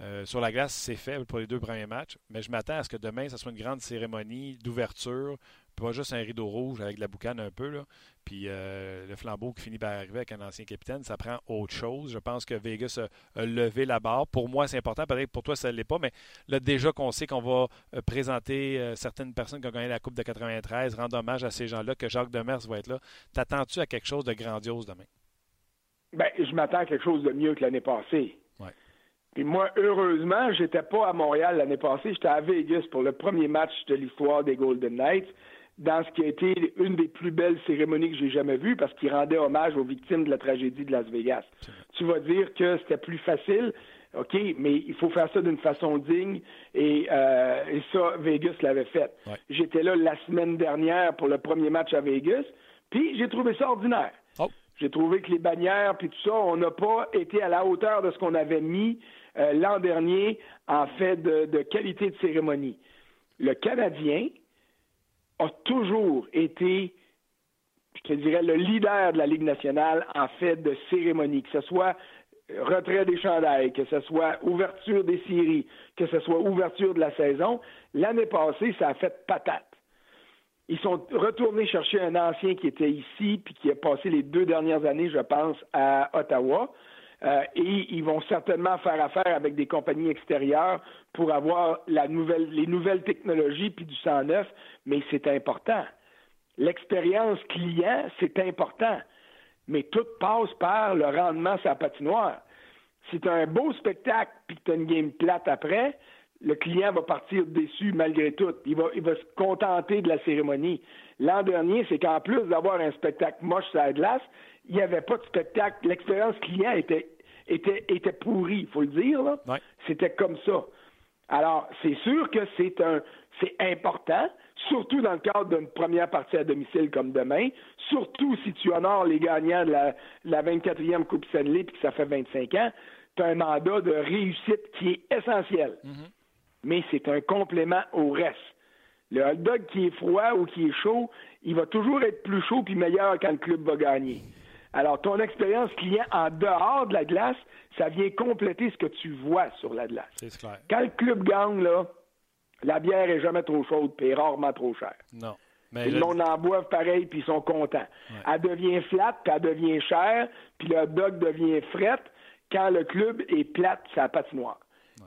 [SPEAKER 1] Euh, sur la glace, c'est fait pour les deux premiers matchs, mais je m'attends à ce que demain, ça soit une grande cérémonie d'ouverture, pas juste un rideau rouge avec la boucane un peu, là, puis euh, le flambeau qui finit par arriver avec un ancien capitaine, ça prend autre chose. Je pense que Vegas a, levé la barre. Pour moi, c'est important. Peut-être pour toi, ça ne l'est pas, mais là, déjà qu'on sait qu'on va euh, présenter euh, certaines personnes qui ont gagné la Coupe de 93, rendre hommage à ces gens-là, que Jacques Demers va être là. T'attends-tu à quelque chose de grandiose demain?
[SPEAKER 6] Ben, je m'attends à quelque chose de mieux que l'année passée. Puis moi, heureusement, j'étais pas à Montréal l'année passée, j'étais à Vegas pour le premier match de l'histoire des Golden Knights dans ce qui a été une des plus belles cérémonies que j'ai jamais vues parce qu'il rendait hommage aux victimes de la tragédie de Las Vegas. Tu vas dire que c'était plus facile, OK, mais il faut faire ça d'une façon digne et, euh, et ça, Vegas l'avait fait. J'étais là la semaine dernière pour le premier match à Vegas, puis j'ai trouvé ça ordinaire.
[SPEAKER 1] Oh.
[SPEAKER 6] J'ai trouvé que les bannières puis tout ça, on n'a pas été à la hauteur de ce qu'on avait mis euh, l'an dernier en fait de, de qualité de cérémonie. Le Canadien, a toujours été, je dirais, le leader de la Ligue nationale en fait de cérémonie, que ce soit retrait des chandails, que ce soit ouverture des séries, que ce soit ouverture de la saison. L'année passée, ça a fait patate. Ils sont retournés chercher un ancien qui était ici, puis qui a passé les deux dernières années, je pense, à Ottawa. Euh, et ils vont certainement faire affaire avec des compagnies extérieures pour avoir la nouvelle, les nouvelles technologies puis du sang neuf, mais c'est important. L'expérience client, c'est important, mais tout passe par le rendement sur la patinoire. Si tu un beau spectacle puis que tu as une game plate après, le client va partir déçu malgré tout. Il va, il va se contenter de la cérémonie. L'an dernier, c'est qu'en plus d'avoir un spectacle moche sur la glace, il n'y avait pas de spectacle. L'expérience client était, était, était pourrie, il faut le dire. C'était comme ça. Alors, c'est sûr que c'est un c'est important, surtout dans le cadre d'une première partie à domicile comme demain, surtout si tu honores les gagnants de la, la 24e Coupe Stanley puis que ça fait 25 ans. c'est un mandat de réussite qui est essentiel.
[SPEAKER 1] Mhm.
[SPEAKER 6] Mais c'est un complément au reste. Le hot dog qui est froid ou qui est chaud, il va toujours être plus chaud puis meilleur quand le club va gagner. Alors, ton expérience client en dehors de la glace, ça vient compléter ce que tu vois sur la glace.
[SPEAKER 1] C'est clair.
[SPEAKER 6] Quand le club gagne, là, la bière est jamais trop chaude et rarement trop chère.
[SPEAKER 1] Non. Mais
[SPEAKER 6] Tout le monde en boive pareil, puis ils sont contents. Elle devient flat, puis elle devient chère, puis le dog devient frette quand le club est plate sa patinoire.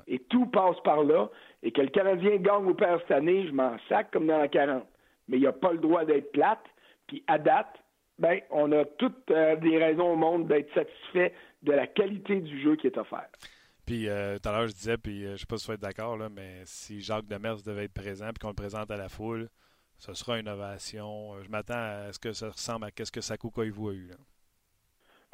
[SPEAKER 6] Et tout passe par là. Et que le Canadien gagne ou perd cette année, je m'en sac comme dans la 40. Mais il n'a pas le droit d'être plate. Puis à date, ben, on a toutes euh, des raisons au monde d'être satisfait de la qualité du jeu qui est offert.
[SPEAKER 1] Puis euh, tout à l'heure, je disais, puis euh, je sais pas si vous êtes d'accord, mais si Jacques Demers devait être présent puis qu'on le présente à la foule, ce sera une ovation. Euh, Je m'attends à ce que ça ressemble à ce que Sakou Koivu a eu.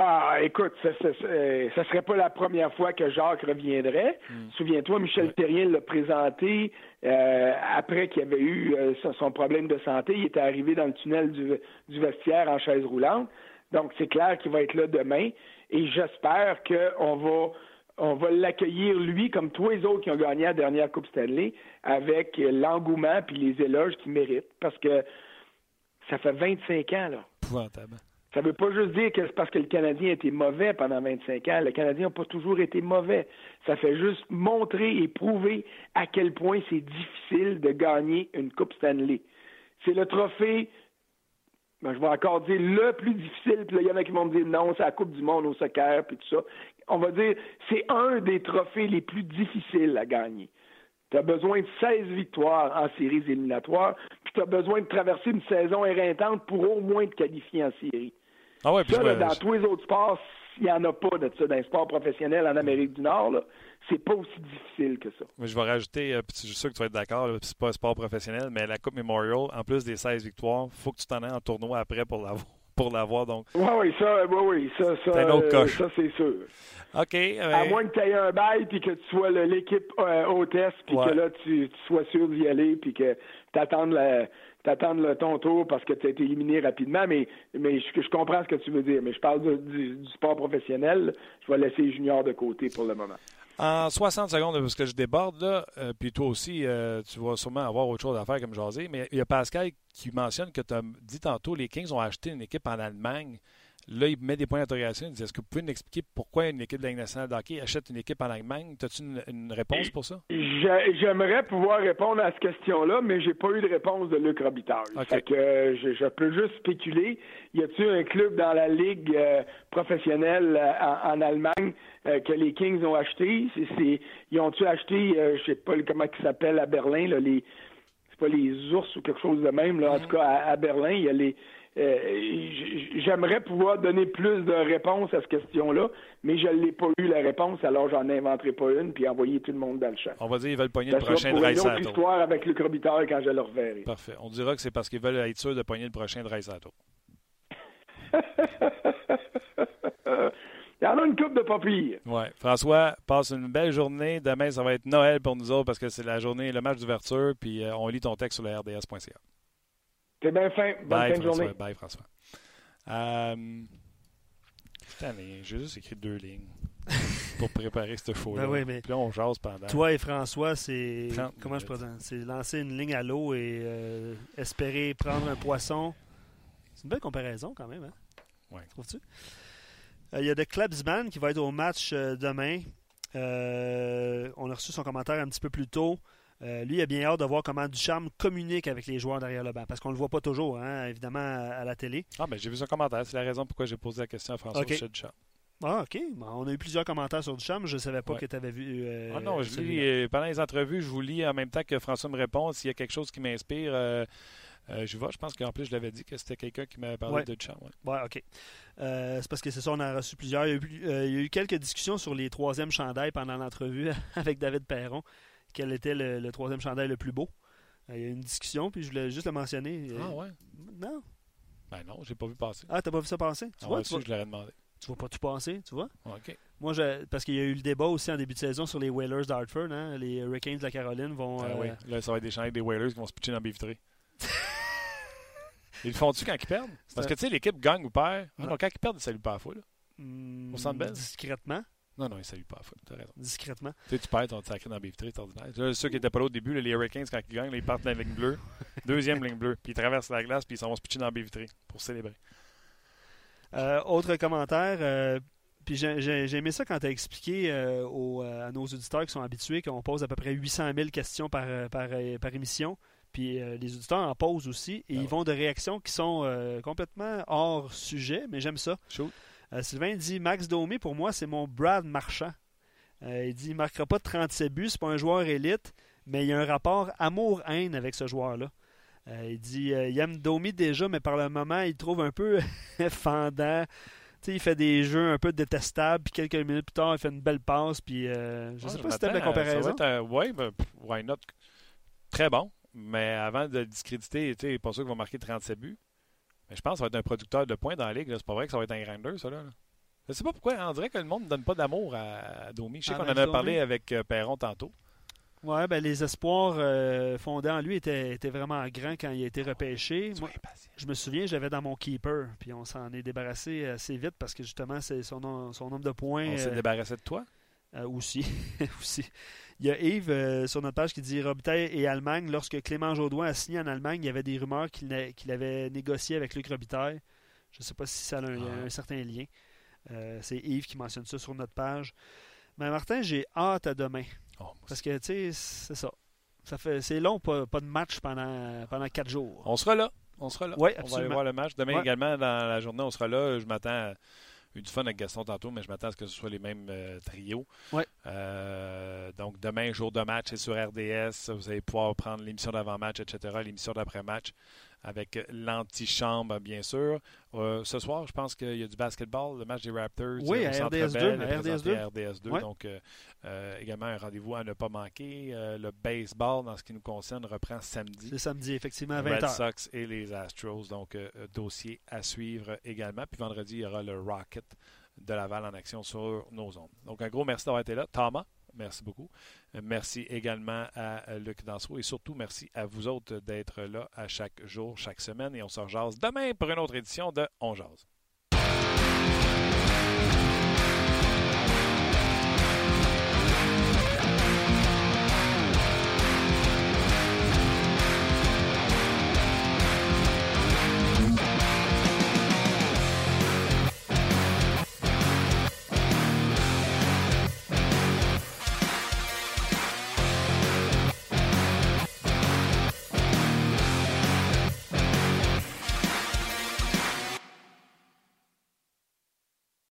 [SPEAKER 6] Ah, écoute, ça, ça, ça- ça serait pas la première fois que Jacques reviendrait. Souviens-toi, Michel. Terrien l'a présenté euh, après qu'il avait eu euh, son- problème de santé. Il était arrivé dans le tunnel du, du vestiaire en chaise roulante. Donc, c'est clair qu'il va être là demain. Et j'espère qu'on va on va l'accueillir, lui, comme tous les autres qui ont gagné la dernière Coupe Stanley, avec euh, l'engouement puis les éloges qu'il mérite. Parce que ça fait 25 ans, là. Ça veut pas juste dire que c'est parce que le Canadien a été mauvais pendant 25 ans. Le Canadien n'a pas toujours été mauvais. Ça fait juste montrer et prouver à quel point c'est difficile de gagner une Coupe Stanley. C'est le trophée, ben, je vais encore dire le plus difficile, puis là, il y en a qui vont me dire non, c'est la Coupe du Monde au soccer, puis tout ça. On va dire, c'est un des trophées les plus difficiles à gagner. Tu as besoin de 16 victoires en séries éliminatoires, puis tu as besoin de traverser une saison éreintante pour au moins te qualifier en série.
[SPEAKER 1] Ah ouais,
[SPEAKER 6] Ça, là, dans tous les autres sports, il n'y en a pas de ça. Dans les sports professionnels en Amérique du Nord, là, c'est pas aussi difficile que ça.
[SPEAKER 1] Mais je vais rajouter, euh, puis je suis sûr que tu vas être d'accord, c'est pas un sport professionnel, mais la Coupe Memorial, en plus des 16 victoires, faut que tu t'en aies en tournoi après pour l'avoir. Pour l'avoir donc.
[SPEAKER 6] Oui, oui, ça, oui, oui, ça, ça,
[SPEAKER 1] C'est
[SPEAKER 6] euh, ça c'est sûr.
[SPEAKER 1] OK.
[SPEAKER 6] À moins que tu aies un bail puis que tu sois le- l'équipe euh, hôtesse puis
[SPEAKER 1] Ouais.
[SPEAKER 6] que là tu, tu sois sûr d'y aller puis que tu attendes le, ton tour parce que tu as été éliminé rapidement, mais, mais je, je comprends ce que tu veux dire. Mais je parle du, du- du sport professionnel. Je vais laisser les juniors de côté pour le moment.
[SPEAKER 1] En 60 secondes, parce que je déborde, là, euh, puis toi aussi, euh, tu vas sûrement avoir autre chose à faire comme jaser, mais il y a Pascal qui mentionne que tu as dit tantôt, les Kings ont acheté une équipe en Allemagne. Là, il met des points d'interrogation. Il dit Est-ce que vous pouvez nous expliquer pourquoi une équipe de la Ligue nationale de hockey achète une équipe en Allemagne? As-tu une, une réponse pour ça?
[SPEAKER 6] J'ai- J'aimerais pouvoir répondre à cette question-là, mais j'ai pas eu de réponse de Luc Robitaille.
[SPEAKER 1] OK.
[SPEAKER 6] Fait que euh, je, je peux juste spéculer. Y a-t-il un club dans la ligue euh, professionnelle en, en Allemagne euh, que les Kings ont acheté C'est, ils ont-tu acheté, euh, je sais pas comment ils s'appellent à Berlin, là, les c'est pas les ours ou quelque chose de même. Là. En tout cas, à, à Berlin, il y a les. euh, J'aimerais pouvoir donner plus de réponses à cette question-là, mais je l'ai pas eu la réponse, alors j'en inventerai pas une puis envoyer tout le monde dans le champ.
[SPEAKER 1] On va dire qu'ils veulent pogner
[SPEAKER 6] Ça
[SPEAKER 1] le prochain
[SPEAKER 6] pour une autre histoire avec Luc Robitaille quand je le reverrai.
[SPEAKER 1] Parfait. On dira que c'est parce qu'ils veulent être sûrs de pogner le prochain Dreisaitl.
[SPEAKER 6] Il y en a une coupe de papier.
[SPEAKER 1] Ouais. François, passe une belle journée. Demain, ça va être Noël pour nous autres parce que c'est la journée, le match d'ouverture, puis euh, on lit ton texte sur le RDS.ca.
[SPEAKER 6] C'est bien fin. Bonne
[SPEAKER 1] Bye,
[SPEAKER 6] fin de
[SPEAKER 1] François.
[SPEAKER 6] journée.
[SPEAKER 1] Bye, François. Euh, j'ai juste écrit deux lignes pour préparer ce show-là.
[SPEAKER 2] Ben oui, mais-
[SPEAKER 1] Puis là, on jase pendant.
[SPEAKER 2] Toi et François, c'est.
[SPEAKER 1] 30
[SPEAKER 2] Comment je présente C'est lancer une ligne à l'eau et euh, espérer prendre un poisson. C'est une belle comparaison quand même, hein?
[SPEAKER 1] Ouais.
[SPEAKER 2] Trouves-tu? Euh, Il y a de Klebsman qui va être au match euh, demain. Euh, on a reçu son commentaire un petit peu plus tôt. Euh, lui, il a bien hâte de voir comment Ducharme communique avec les joueurs derrière le banc. Parce qu'on ne le voit pas toujours, hein, évidemment, à, à la télé.
[SPEAKER 1] Ah, ben j'ai vu son commentaire. C'est la raison pourquoi j'ai posé la question à François
[SPEAKER 2] Ok.
[SPEAKER 1] Michel Duchamp.
[SPEAKER 2] Ah, OK. Bon, on a eu plusieurs commentaires sur Ducharme. Je ne savais pas
[SPEAKER 1] Ouais.
[SPEAKER 2] que tu avais vu. euh,
[SPEAKER 1] Ah non, je lis, euh, pendant les entrevues, je vous lis en même temps que François me répond. S'il y a quelque chose qui m'inspire, euh, euh, je vois. Je pense qu'en plus, je l'avais dit que c'était quelqu'un qui m'avait parlé
[SPEAKER 2] Ouais.
[SPEAKER 1] de Duchamp. ouais.
[SPEAKER 2] Ouais, OK. Euh, c'est parce que c'est ça, on en a reçu plusieurs. Il y a, eu, euh, il y a eu quelques discussions sur les troisièmes chandails pendant l'entrevue avec David Perron. Quel était le, le troisième chandail le plus beau? Euh, il y a eu une discussion, puis je voulais juste le mentionner. Euh,
[SPEAKER 1] Ah ouais?
[SPEAKER 2] Non.
[SPEAKER 1] Ben non, j'ai pas vu passer.
[SPEAKER 2] Ah, t'as pas vu ça passer? Tu,
[SPEAKER 1] Ah
[SPEAKER 2] vois, tu,
[SPEAKER 1] je l'aurais demandé.
[SPEAKER 2] tu vois pas tout passer, tu vois?
[SPEAKER 1] OK.
[SPEAKER 2] Moi, je, parce qu'il y a eu le débat aussi en début de saison sur les Whalers d'Hartford. Hein? Les Hurricanes de la Caroline vont...
[SPEAKER 1] Ah
[SPEAKER 2] euh,
[SPEAKER 1] oui. Là, ça va être des chandails des Whalers qui vont se pitcher dans la. Ils le font-tu quand ils perdent? Parce que, tu sais, l'équipe gagne ou perd. Ah
[SPEAKER 2] Non.
[SPEAKER 1] non, quand ils perdent, ils saluent pas la foule.
[SPEAKER 2] hmm,
[SPEAKER 1] Au Centre Bell?
[SPEAKER 2] Discrètement.
[SPEAKER 1] Non, non, il ne salue pas. Tu as raison.
[SPEAKER 2] Discrètement.
[SPEAKER 1] Tu sais, tu perds ton sacré dans la vitrée, c'est ordinaire. Là, ceux qui n'étaient pas là au début, là, les Hurricanes, quand ils gagnent, là, ils partent la ligne bleue. Deuxième ligne bleue. Puis ils traversent la glace, puis ils s'en vont se pitcher dans vitrée pour célébrer.
[SPEAKER 2] Euh, autre commentaire. euh, puis j'ai- aimé ça quand tu as expliqué euh, aux, à nos auditeurs qui sont habitués qu'on pose à peu près 800 000 questions par, par, par émission. Puis euh, les auditeurs en posent aussi et
[SPEAKER 1] Ah
[SPEAKER 2] ils vont de réactions qui sont euh, complètement hors sujet, mais j'aime ça. Euh, Sylvain dit Max Domi, pour moi, c'est mon Brad Marchand. Il dit il marquera pas de 37 buts, c'est pas un joueur élite, mais il y a un rapport amour-haine avec ce joueur-là. Il dit il aime Domi déjà, mais par le moment, il le trouve un peu fendant. Il fait des jeux un peu détestables, puis quelques minutes plus tard, il fait une belle passe, puis je
[SPEAKER 1] Ouais,
[SPEAKER 2] sais pas si t'aimes la comparaison.
[SPEAKER 1] Oui, mais pff, why not? Très bon. Mais avant de le discréditer, tu sais, pas sûr qu'il va marquer 37 buts. Mais je pense que ça va être un producteur de points dans la ligue. C'est pas vrai que ça va être un grinder, ça. Là. Je sais pas pourquoi. On dirait que le monde ne donne pas d'amour à, à Domi. Je sais qu'on en a
[SPEAKER 2] Domi?
[SPEAKER 1] parlé avec euh, Perron tantôt.
[SPEAKER 2] Ouais, ben, les espoirs euh, fondés en lui étaient, étaient vraiment grands quand il a été repêché. Moi,
[SPEAKER 1] Sois impatient.
[SPEAKER 2] je me souviens, j'avais dans mon keeper, puis on s'en est débarrassé assez vite parce que justement, c'est son, nom- son nombre de points.
[SPEAKER 1] On s'est
[SPEAKER 2] euh,
[SPEAKER 1] débarrassé de toi?
[SPEAKER 2] Aussi. aussi. Il y a Yves euh, sur notre page qui dit Robitaille et Allemagne. Lorsque Clément Jaudoin a signé en Allemagne, il y avait des rumeurs qu'il n'a- qu'il avait négocié avec Luc Robitaille. Je ne sais pas si ça a un,
[SPEAKER 1] Ah.
[SPEAKER 2] un certain lien. Euh, C'est Yves qui mentionne ça sur notre page. Mais Martin, j'ai hâte à demain.
[SPEAKER 1] Oh,
[SPEAKER 2] Parce que, tu sais, c'est ça. ça fait, c'est long, pas, pas de match pendant, pendant quatre jours.
[SPEAKER 1] On sera là. On sera là.
[SPEAKER 2] Oui,
[SPEAKER 1] on va aller voir le match. Demain
[SPEAKER 2] Ouais.
[SPEAKER 1] également, dans la journée, on sera là. Je m'attends à eu du fun avec Gaston tantôt, mais je m'attends à ce que ce soit les mêmes euh, trios.
[SPEAKER 2] Ouais.
[SPEAKER 1] Euh, donc, demain, jour de match, c'est sur RDS. Vous allez pouvoir prendre l'émission d'avant-match, etc., l'émission d'après-match avec l'antichambre, bien sûr. Euh, ce soir, je pense qu'il y a du basketball, le match des Raptors.
[SPEAKER 2] Oui,
[SPEAKER 1] euh,
[SPEAKER 2] à
[SPEAKER 1] Centre
[SPEAKER 2] RDS2,
[SPEAKER 1] Bell,
[SPEAKER 2] à
[SPEAKER 1] présenté
[SPEAKER 2] RDS2.
[SPEAKER 1] à RDS2.
[SPEAKER 2] Ouais.
[SPEAKER 1] Donc, euh, également un rendez-vous à ne pas manquer. Euh, le baseball, dans ce qui nous concerne, reprend samedi.
[SPEAKER 2] C'est samedi, effectivement, à
[SPEAKER 1] Red
[SPEAKER 2] 20h.
[SPEAKER 1] Sox et les Astros. Donc, dossier à suivre également. Puis vendredi, il y aura le Rocket de Laval en action sur nos ondes. Donc, un gros merci d'avoir été là. Thomas, merci beaucoup. Euh, Merci également à euh, Luc Dansereau et surtout merci à vous autres d'être là à chaque jour, chaque semaine. Et on se rejase demain pour une autre édition de On Jase.